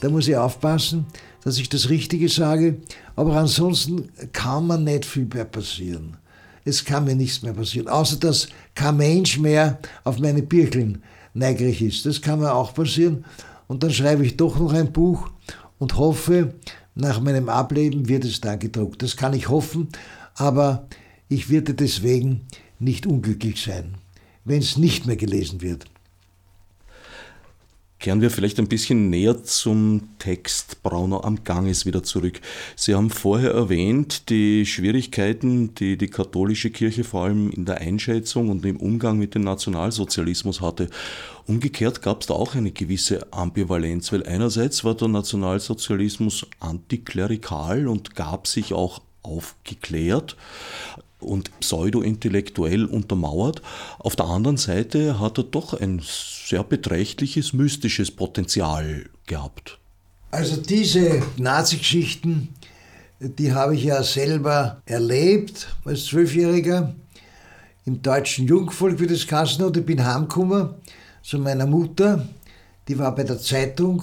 Da muss ich aufpassen dass ich das Richtige sage, aber ansonsten kann mir nicht viel mehr passieren. Es kann mir nichts mehr passieren, außer dass kein Mensch mehr auf meine Birkeln neugierig ist. Das kann mir auch passieren. Und dann schreibe ich doch noch ein Buch und hoffe, nach meinem Ableben wird es dann gedruckt. Das kann ich hoffen, aber ich werde deswegen nicht unglücklich sein, wenn es nicht mehr gelesen wird. Kehren wir vielleicht ein bisschen näher zum Text Brauner am Ganges wieder zurück. Sie haben vorher erwähnt, die Schwierigkeiten, die die katholische Kirche vor allem in der Einschätzung und im Umgang mit dem Nationalsozialismus hatte. Umgekehrt gab es da auch eine gewisse Ambivalenz, weil einerseits war der Nationalsozialismus antiklerikal und gab sich auch aufgeklärt und pseudo-intellektuell untermauert. Auf der anderen Seite hat er doch ein sehr beträchtliches mystisches Potenzial gehabt. Also diese Nazi-Geschichten, die habe ich ja selber erlebt als Zwölfjähriger im deutschen Jungvolk, wie das geheißen hat. Ich bin heimgekommen zu meiner Mutter, die war bei der Zeitung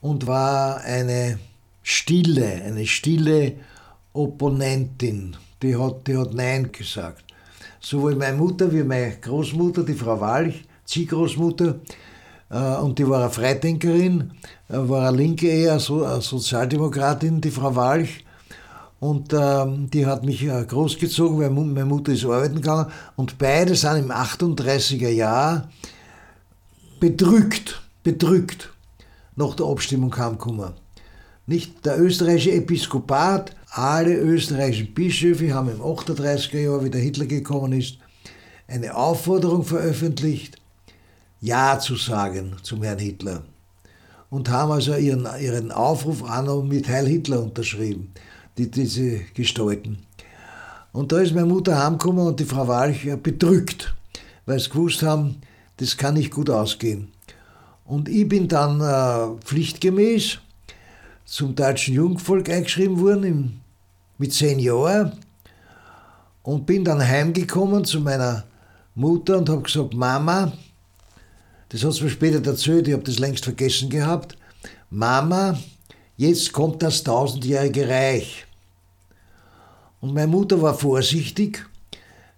und war eine stille, eine stille Opponentin die hat, die hat Nein gesagt. Sowohl meine Mutter wie meine Großmutter, die Frau Walch, Ziehgroßmutter, äh, und die war eine Freidenkerin, äh, war eine Linke eher, so, eine Sozialdemokratin, die Frau Walch. Und äh, die hat mich äh, großgezogen, weil meine Mutter ist arbeiten gegangen. Und beide sind im 38er Jahr bedrückt, bedrückt nach der Abstimmung kam gekommen. Nicht der österreichische Episkopat alle österreichischen Bischöfe haben im 38er Jahr, wie der Hitler gekommen ist, eine Aufforderung veröffentlicht, Ja zu sagen zum Herrn Hitler. Und haben also ihren, ihren Aufruf noch mit Heil Hitler unterschrieben, die, diese Gestalten. Und da ist meine Mutter heimgekommen und die Frau Walch bedrückt, weil sie gewusst haben, das kann nicht gut ausgehen. Und ich bin dann äh, pflichtgemäß zum deutschen Jungvolk eingeschrieben worden mit zehn Jahren und bin dann heimgekommen zu meiner Mutter und habe gesagt, Mama, das hat sie mir später erzählt, ich habe das längst vergessen gehabt, Mama, jetzt kommt das tausendjährige Reich. Und meine Mutter war vorsichtig,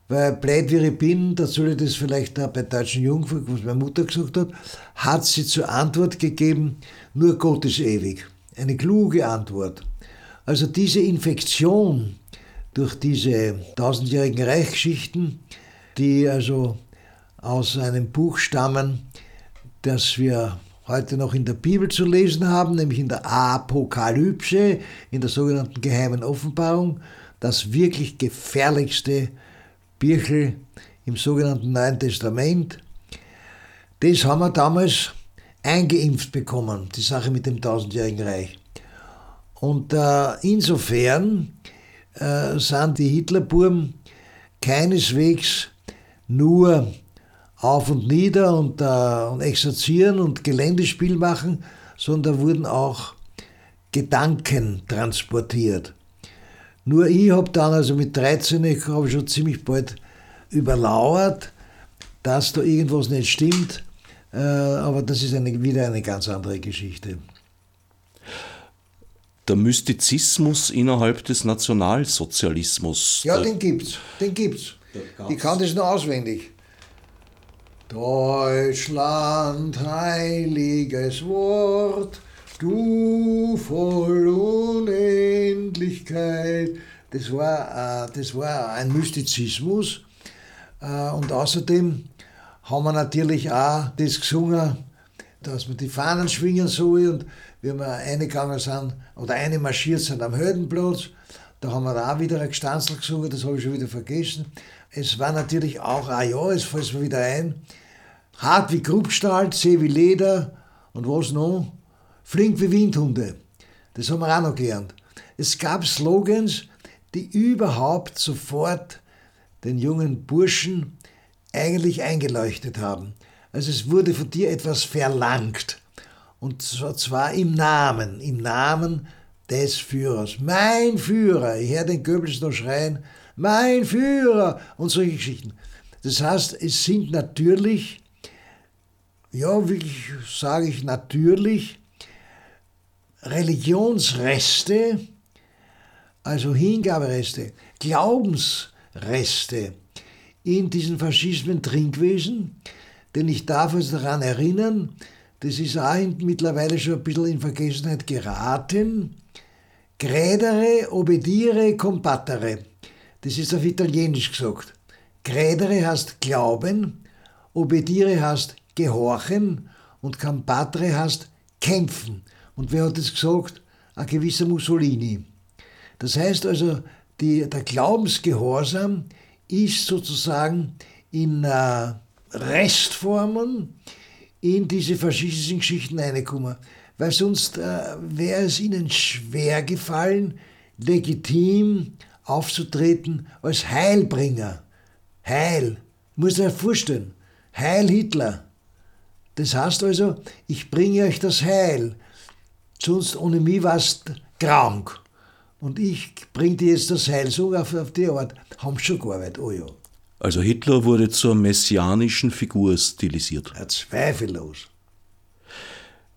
weil blöd wie ich bin, da soll ich das vielleicht auch bei deutschen Jungvolk, was meine Mutter gesagt hat, hat sie zur Antwort gegeben, nur Gott ist ewig. Eine kluge Antwort. Also diese Infektion durch diese tausendjährigen Reichsgeschichten, die also aus einem Buch stammen, das wir heute noch in der Bibel zu lesen haben, nämlich in der Apokalypse, in der sogenannten geheimen Offenbarung, das wirklich gefährlichste Birchel im sogenannten Neuen Testament. Das haben wir damals eingeimpft bekommen, die Sache mit dem tausendjährigen Reich. Und äh, insofern äh, sind die Hitlerburm keineswegs nur auf und nieder und, äh, und exerzieren und Geländespiel machen, sondern wurden auch Gedanken transportiert. Nur ich habe dann, also mit 13, ich habe schon ziemlich bald überlauert, dass da irgendwas nicht stimmt, aber das ist eine, wieder eine ganz andere Geschichte. Der Mystizismus innerhalb des Nationalsozialismus. Ja, den gibt's, den gibt's. Ich kann das nur auswendig. Deutschland, heiliges Wort, du voll Unendlichkeit. Das war, äh, das war ein Mystizismus. Äh, und außerdem haben wir natürlich auch das gesungen, dass wir die Fahnen schwingen soll. Und wie wir eingegangen sind oder eine marschiert sind am Heldenplatz, da haben wir auch wieder ein Gestanzel gesungen, das habe ich schon wieder vergessen. Es war natürlich auch, ah ja, es fällt mir wieder ein, hart wie Kruppstahl, zäh wie Leder und was noch? Flink wie Windhunde. Das haben wir auch noch gelernt. Es gab Slogans, die überhaupt sofort den jungen Burschen eigentlich eingeleuchtet haben. Also es wurde von dir etwas verlangt. Und zwar im Namen, im Namen des Führers. Mein Führer. Ich höre den Goebbels noch schreien, mein Führer und solche Geschichten. Das heißt, es sind natürlich, ja, wie sage ich natürlich, Religionsreste, also Hingabereste, Glaubensreste in diesen Faschismen Trinkwesen, denn ich darf uns daran erinnern, das ist auch mittlerweile schon ein bisschen in Vergessenheit geraten, credere, obedire, combattere. Das ist auf Italienisch gesagt. Credere heißt glauben, obedire heißt gehorchen und combattere heißt kämpfen. Und wer hat das gesagt? Ein gewisser Mussolini. Das heißt also, die, der Glaubensgehorsam ist sozusagen in äh, Restformen in diese faschistischen Geschichten reingekommen. Weil sonst äh, wäre es ihnen schwer gefallen, legitim aufzutreten als Heilbringer. Heil. Muss dir vorstellen. Heil Hitler. Das heißt also, ich bringe euch das Heil. Sonst ohne mich warst krank. Und ich bringe dir jetzt das Heil. So auf, auf die Art haben schon gearbeitet. Oh ja. Also Hitler wurde zur messianischen Figur stilisiert. Ja, zweifellos.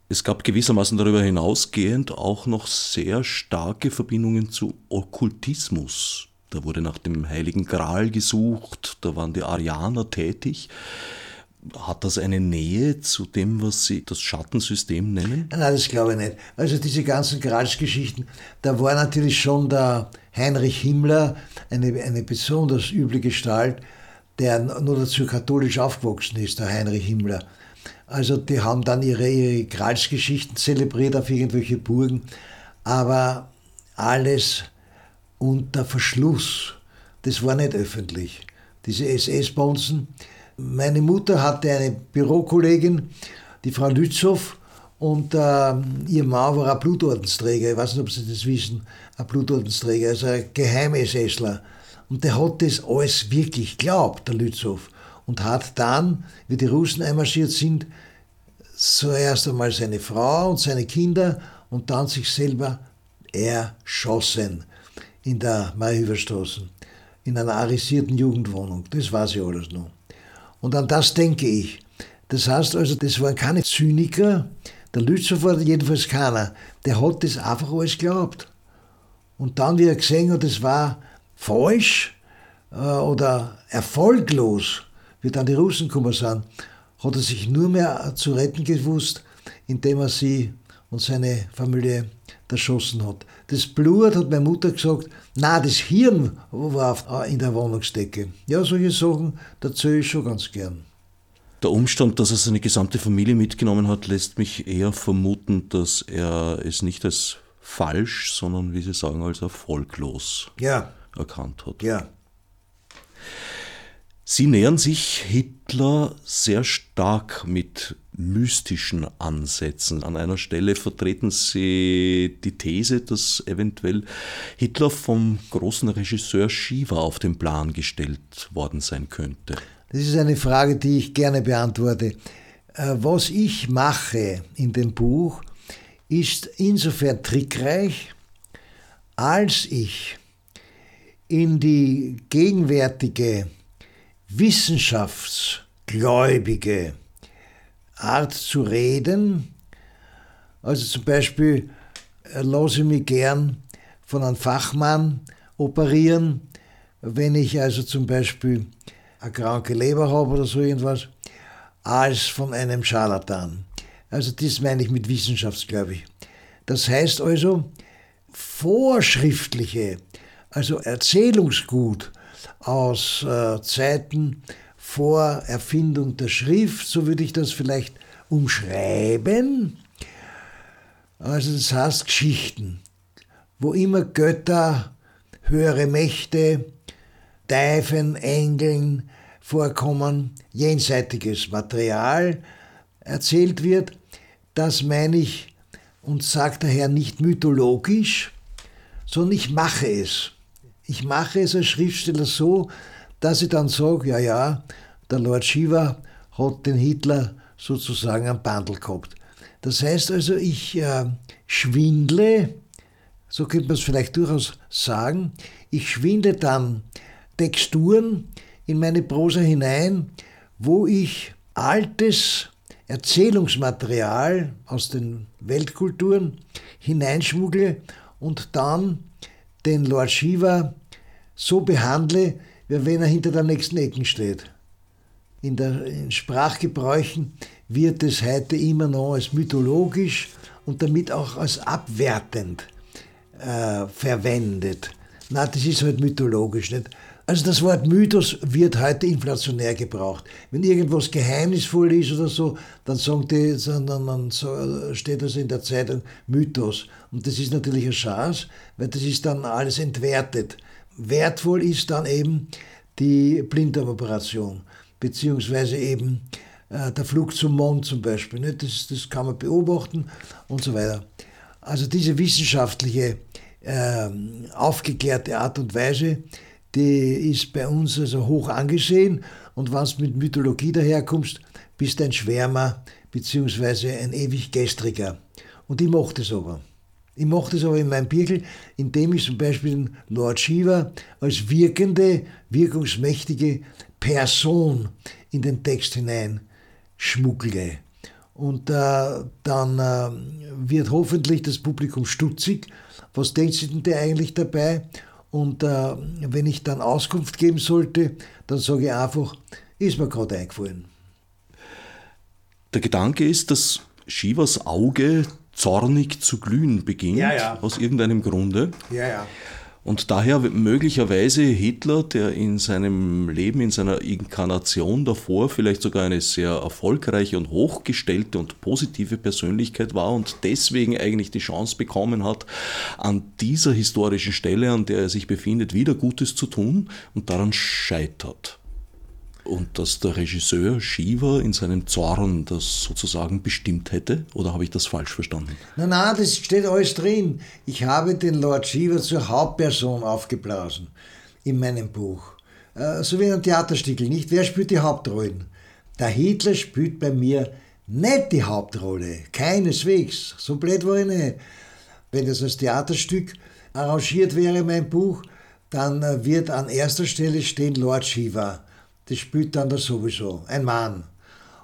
Es gab gewissermaßen darüber hinausgehend auch noch sehr starke Verbindungen zu Okkultismus. Da wurde nach dem Heiligen Gral gesucht, da waren die Arianer tätig. Hat das eine Nähe zu dem, was Sie das Schattensystem nennen? Nein, das glaube ich nicht. Also diese ganzen Gralsgeschichten, da war natürlich schon der Heinrich Himmler eine, eine besonders üble Gestalt, der nur dazu katholisch aufgewachsen ist, der Heinrich Himmler. Also die haben dann ihre, ihre Gralsgeschichten zelebriert auf irgendwelche Burgen, aber alles unter Verschluss. Das war nicht öffentlich. Diese SS-Bonzen. Meine Mutter hatte eine Bürokollegin, die Frau Lützow, und äh, ihr Mann war ein Blutordensträger. Ich weiß nicht, ob Sie das wissen. Ein Blutordensträger, also ein Geheim-SSler. Und der hat das alles wirklich glaubt, der Lützow. Und hat dann, wie die Russen einmarschiert sind, zuerst einmal seine Frau und seine Kinder und dann sich selber erschossen in der Mayhüberstraße, in einer arisierten Jugendwohnung. Das weiß ich alles noch. Und an das denke ich. Das heißt also, das waren keine Zyniker, der Lützow war jedenfalls keiner, der hat das einfach alles geglaubt. Und dann, wie er gesehen hat, das war falsch äh, oder erfolglos, wie dann die Russen gekommen sind, hat er sich nur mehr zu retten gewusst, indem er sie und seine Familie erschossen hat. Das Blut, hat meine Mutter gesagt, na, das Hirn war in der Wohnungsdecke. Ja, solche Sachen erzähle ich schon ganz gern. Der Umstand, dass er seine gesamte Familie mitgenommen hat, lässt mich eher vermuten, dass er es nicht als falsch, sondern wie Sie sagen, als erfolglos ja. erkannt hat. Ja. Sie nähern sich Hitler sehr stark mit mystischen Ansätzen. An einer Stelle vertreten Sie die These, dass eventuell Hitler vom großen Regisseur Shiva auf den Plan gestellt worden sein könnte. Das ist eine Frage, die ich gerne beantworte. Äh, was ich mache in dem Buch, ist insofern trickreich, als ich in die gegenwärtige wissenschaftsgläubige Art zu reden, also zum Beispiel lasse ich mich gern von einem Fachmann operieren, wenn ich also zum Beispiel eine kranke Leber habe oder so irgendwas, als von einem Scharlatan. Also das meine ich mit wissenschaftsgläubig. Das heißt also, vorschriftliche, also Erzählungsgut aus äh, Zeiten vor Erfindung der Schrift, so würde ich das vielleicht umschreiben. Also das heißt Geschichten, wo immer Götter, höhere Mächte, Teifen, Engeln vorkommen, jenseitiges Material erzählt wird. Das meine ich und sage daher nicht mythologisch, sondern ich mache es. Ich mache es als Schriftsteller so, dass ich dann sage, ja, ja, der Lord Shiva hat den Hitler sozusagen am Bandel gehabt. Das heißt also, ich äh, schwindle, so könnte man es vielleicht durchaus sagen, ich schwinde dann Texturen in meine Prosa hinein, wo ich altes Erzählungsmaterial aus den Weltkulturen hineinschmuggle und dann den Lord Shiva so behandle, wie wenn er hinter der nächsten Ecken steht. In den Sprachgebräuchen wird es heute immer noch als mythologisch und damit auch als abwertend äh, verwendet. Na, das ist halt mythologisch, nicht? Also das Wort Mythos wird heute inflationär gebraucht. Wenn irgendwas geheimnisvoll ist oder so, dann, sagen die, dann, dann steht das in der Zeitung Mythos. Und das ist natürlich eine Chance, weil das ist dann alles entwertet. Wertvoll ist dann eben die Blinddarmoperation, beziehungsweise eben äh, der Flug zum Mond zum Beispiel. Ne? Das, das kann man beobachten und so weiter. Also diese wissenschaftliche, äh, aufgeklärte Art und Weise, die ist bei uns also hoch angesehen und wenn du mit Mythologie daherkommst, bist ein Schwärmer beziehungsweise ein ewig Gestriger. Und ich mache das aber. Ich mache das aber in meinem Birkel, indem ich zum Beispiel den Lord Shiva als wirkende, wirkungsmächtige Person in den Text hinein schmuggle. Und äh, dann äh, wird hoffentlich das Publikum stutzig. Was denkt sich denn der eigentlich dabei? Und äh, wenn ich dann Auskunft geben sollte, dann sage ich einfach, ist mir gerade eingefallen. Der Gedanke ist, dass Shivas Auge zornig zu glühen beginnt, ja, ja. aus irgendeinem Grunde. Ja, ja. Und daher möglicherweise Hitler, der in seinem Leben, in seiner Inkarnation davor vielleicht sogar eine sehr erfolgreiche und hochgestellte und positive Persönlichkeit war und deswegen eigentlich die Chance bekommen hat, an dieser historischen Stelle, an der er sich befindet, wieder Gutes zu tun und daran scheitert und dass der Regisseur Shiva in seinem Zorn das sozusagen bestimmt hätte? Oder habe ich das falsch verstanden? Nein, nein, das steht alles drin. Ich habe den Lord Shiva zur Hauptperson aufgeblasen in meinem Buch. Äh, so wie in einem Theaterstück, nicht? Wer spielt die Hauptrollen? Der Hitler spielt bei mir nicht die Hauptrolle, keineswegs. So blöd war ich nicht. Wenn das als Theaterstück arrangiert wäre, mein Buch, dann äh, wird an erster Stelle stehen Lord Shiva. Das spielt dann da sowieso, ein Mann.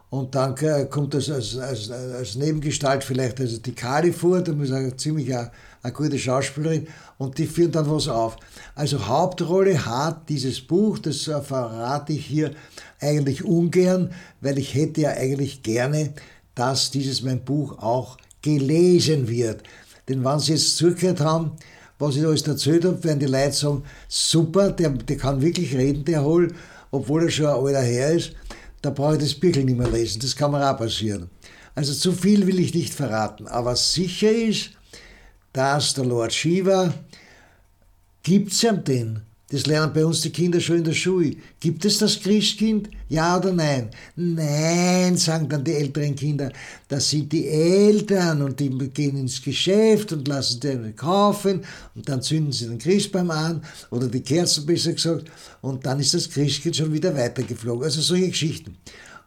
Und dann äh, kommt das als, als, als Nebengestalt vielleicht also die Kali vor, da muss eine ziemlich eine, eine gute Schauspielerin und die führen dann was auf. Also Hauptrolle hat dieses Buch, das äh, verrate ich hier eigentlich ungern, weil ich hätte ja eigentlich gerne, dass dieses mein Buch auch gelesen wird. Denn wenn Sie jetzt zugehört haben, was ich alles erzählt habe, werden die Leute sagen, super, der, der kann wirklich reden, der Hol, obwohl er schon ein alter Herr ist da brauche ich das Büchel nicht mehr lesen. Das kann mir auch passieren. Also zu viel will ich nicht verraten. Aber sicher ist, dass der Lord Shiva, gibt es ihm den? Das lernen bei uns die Kinder schon in der Schule. Gibt es das Christkind? Ja oder nein? Nein, sagen dann die älteren Kinder. Das sind die Eltern und die gehen ins Geschäft und lassen den kaufen und dann zünden sie den Christbaum an oder die Kerzen besser gesagt und dann ist das Christkind schon wieder weitergeflogen. Also solche Geschichten.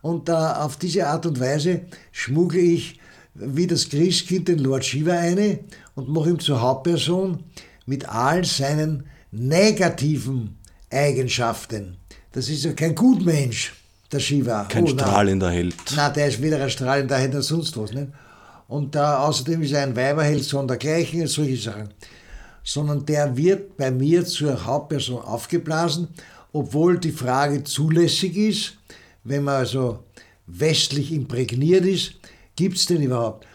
Und äh, auf diese Art und Weise schmuggle ich wie das Christkind den Lord Shiva eine und mache ihm zur Hauptperson mit all seinen negativen Eigenschaften. Das ist ja kein Gutmensch, der Shiva. Kein oh, strahlender Held. Na, der ist weder ein strahlender Held als sonst was. Nicht? Und äh, außerdem ist er ein Weiberheld sondergleichen, solche Sachen. Sondern der wird bei mir zur Hauptperson aufgeblasen, obwohl die Frage zulässig ist, wenn man also westlich imprägniert ist, gibt es den überhaupt?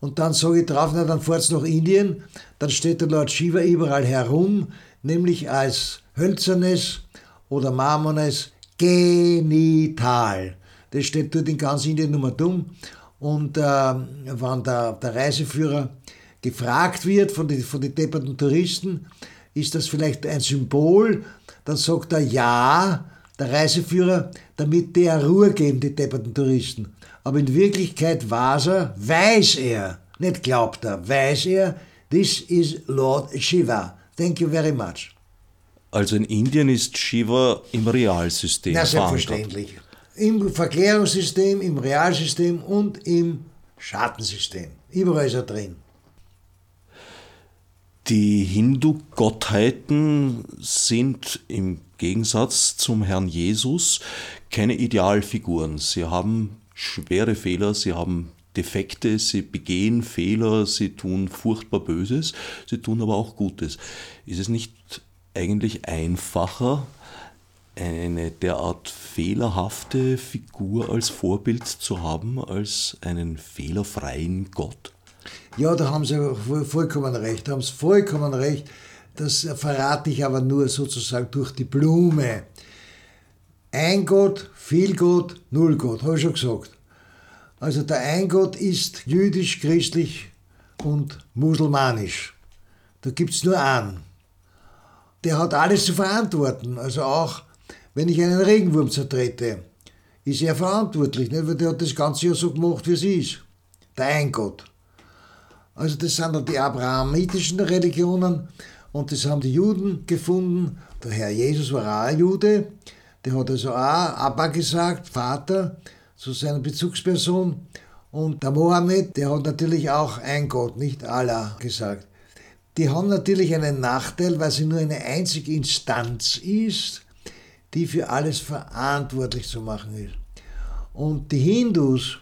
Und dann sage ich drauf, na, dann fahrt es nach Indien, dann steht der Lord Shiva überall herum, nämlich als hölzernes oder marmornes Genital. Das steht dort in ganz Indien Nummer dumm. Und äh, wenn der, der Reiseführer gefragt wird von den von die depperten Touristen, ist das vielleicht ein Symbol, dann sagt er ja, der Reiseführer, damit der Ruhe geben, die depperten Touristen. Aber in Wirklichkeit weiß er, weiß er, nicht glaubt er, weiß er, this is Lord Shiva. Thank you very much. Also in Indien ist Shiva im Realsystem. Na, selbstverständlich. Im Verklärungssystem, im Realsystem und im Schattensystem. Überall ist er drin. Die Hindu-Gottheiten sind im Gegensatz zum Herrn Jesus keine Idealfiguren. Sie haben schwere Fehler, sie haben Defekte, sie begehen Fehler, sie tun furchtbar Böses, sie tun aber auch Gutes. Ist es nicht eigentlich einfacher, eine derart fehlerhafte Figur als Vorbild zu haben, als einen fehlerfreien Gott? Ja, da haben Sie vollkommen recht, da haben Sie vollkommen recht. Das verrate ich aber nur sozusagen durch die Blume. Ein Gott, viel Gott, null Gott, habe ich schon gesagt. Also der Eingott ist jüdisch, christlich und musulmanisch. Da gibt es nur einen. Der hat alles zu verantworten. Also auch, wenn ich einen Regenwurm zertrete, ist er verantwortlich, nicht? weil der hat das Ganze ja so gemacht, wie es ist. Der Eingott. Also das sind dann die abrahamitischen Religionen und das haben die Juden gefunden. Der Herr Jesus war auch ein Jude. Der hat also auch Abba gesagt, Vater zu seiner Bezugsperson. Und der Mohammed, der hat natürlich auch ein Gott, nicht Allah gesagt. Die haben natürlich einen Nachteil, weil sie nur eine einzige Instanz ist, die für alles verantwortlich zu machen ist. Und die Hindus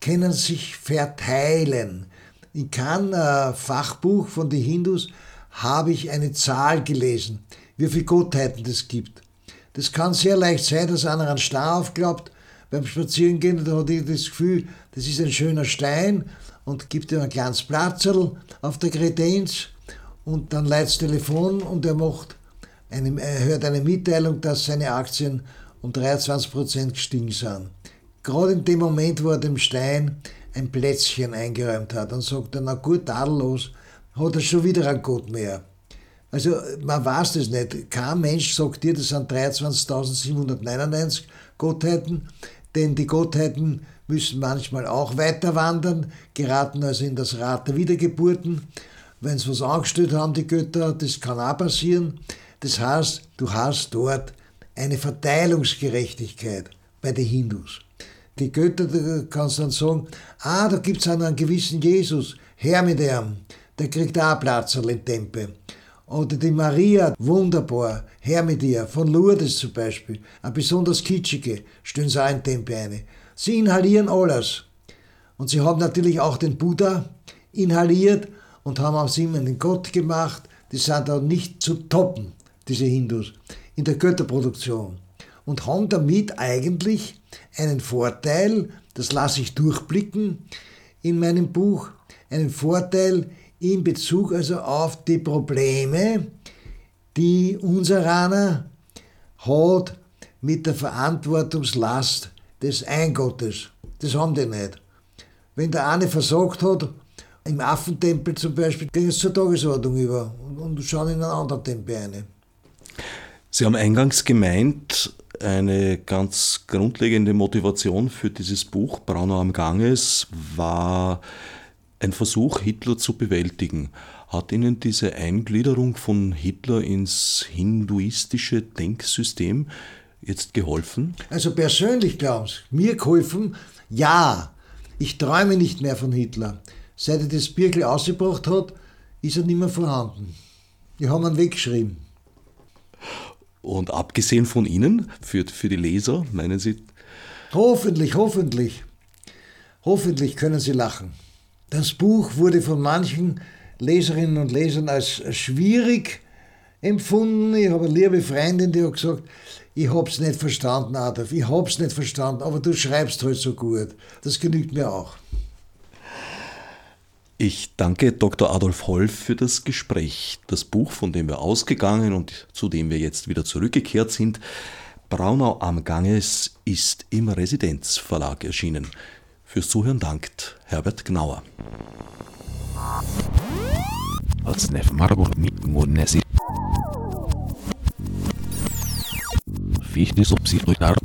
können sich verteilen. In keinem äh, Fachbuch von den Hindus habe ich eine Zahl gelesen, wie viele Gottheiten es gibt. Das kann sehr leicht sein, dass einer einen Star aufklappt beim Spazierengehen, da hatte ich das Gefühl, das ist ein schöner Stein und gibt ihm ein kleines Platzerl auf der Kredenz und dann leitet Telefon und er macht eine, er hört eine Mitteilung, dass seine Aktien um 23% gestiegen sind. Gerade in dem Moment, wo er dem Stein ein Plätzchen eingeräumt hat, dann sagt er, na gut, tadellos, hat er schon wieder einen Gott mehr. Also man weiß das nicht. Kein Mensch sagt dir, das sind 23.799 Gottheiten denn die Gottheiten müssen manchmal auch weiter wandern, geraten also in das Rad der Wiedergeburten. Wenn sie was angestellt haben, die Götter, das kann auch passieren. Das heißt, du hast dort eine Verteilungsgerechtigkeit bei den Hindus. Die Götter, da kannst du dann sagen, ah, da gibt es einen gewissen Jesus, her mit ihm, der kriegt auch Platz in Tempel. Oder die Maria, wunderbar, her mit ihr, von Lourdes zum Beispiel, eine besonders kitschige, stellen sie auch in Tempel ein. Sie inhalieren alles. Und sie haben natürlich auch den Buddha inhaliert und haben aus ihm einen Gott gemacht. Die sind auch nicht zu toppen, diese Hindus, in der Götterproduktion. Und haben damit eigentlich einen Vorteil, das lasse ich durchblicken in meinem Buch, einen Vorteil in Bezug also auf die Probleme, die unser Raner hat mit der Verantwortungslast des Eingottes. Das haben die nicht. Wenn der eine versagt hat, im Affentempel zum Beispiel, gehen sie zur Tagesordnung über und schauen in einen anderen Tempel ein. Sie haben eingangs gemeint, eine ganz grundlegende Motivation für dieses Buch Braunau am Ganges war ein Versuch, Hitler zu bewältigen. Hat Ihnen diese Eingliederung von Hitler ins hinduistische Denksystem jetzt geholfen? Also persönlich glauben Sie, mir geholfen? Ja. Ich träume nicht mehr von Hitler. Seit er das Birkel ausgebracht hat, ist er nicht mehr vorhanden. Die haben ihn weggeschrieben. Und abgesehen von Ihnen, für, für die Leser, meinen Sie? Hoffentlich, hoffentlich. Hoffentlich können Sie lachen. Das Buch wurde von manchen Leserinnen und Lesern als schwierig empfunden. Ich habe eine liebe Freundin, die hat gesagt, ich hab's nicht verstanden, Adolf, ich hab's nicht verstanden, aber du schreibst halt so gut. Das genügt mir auch. Ich danke Dr. Adolf Holf für das Gespräch. Das Buch, von dem wir ausgegangen und zu dem wir jetzt wieder zurückgekehrt sind, Braunau am Ganges, ist im Residenzverlag erschienen. Fürs Zuhören dankt Herbert Gnauer. Fichte subsidiar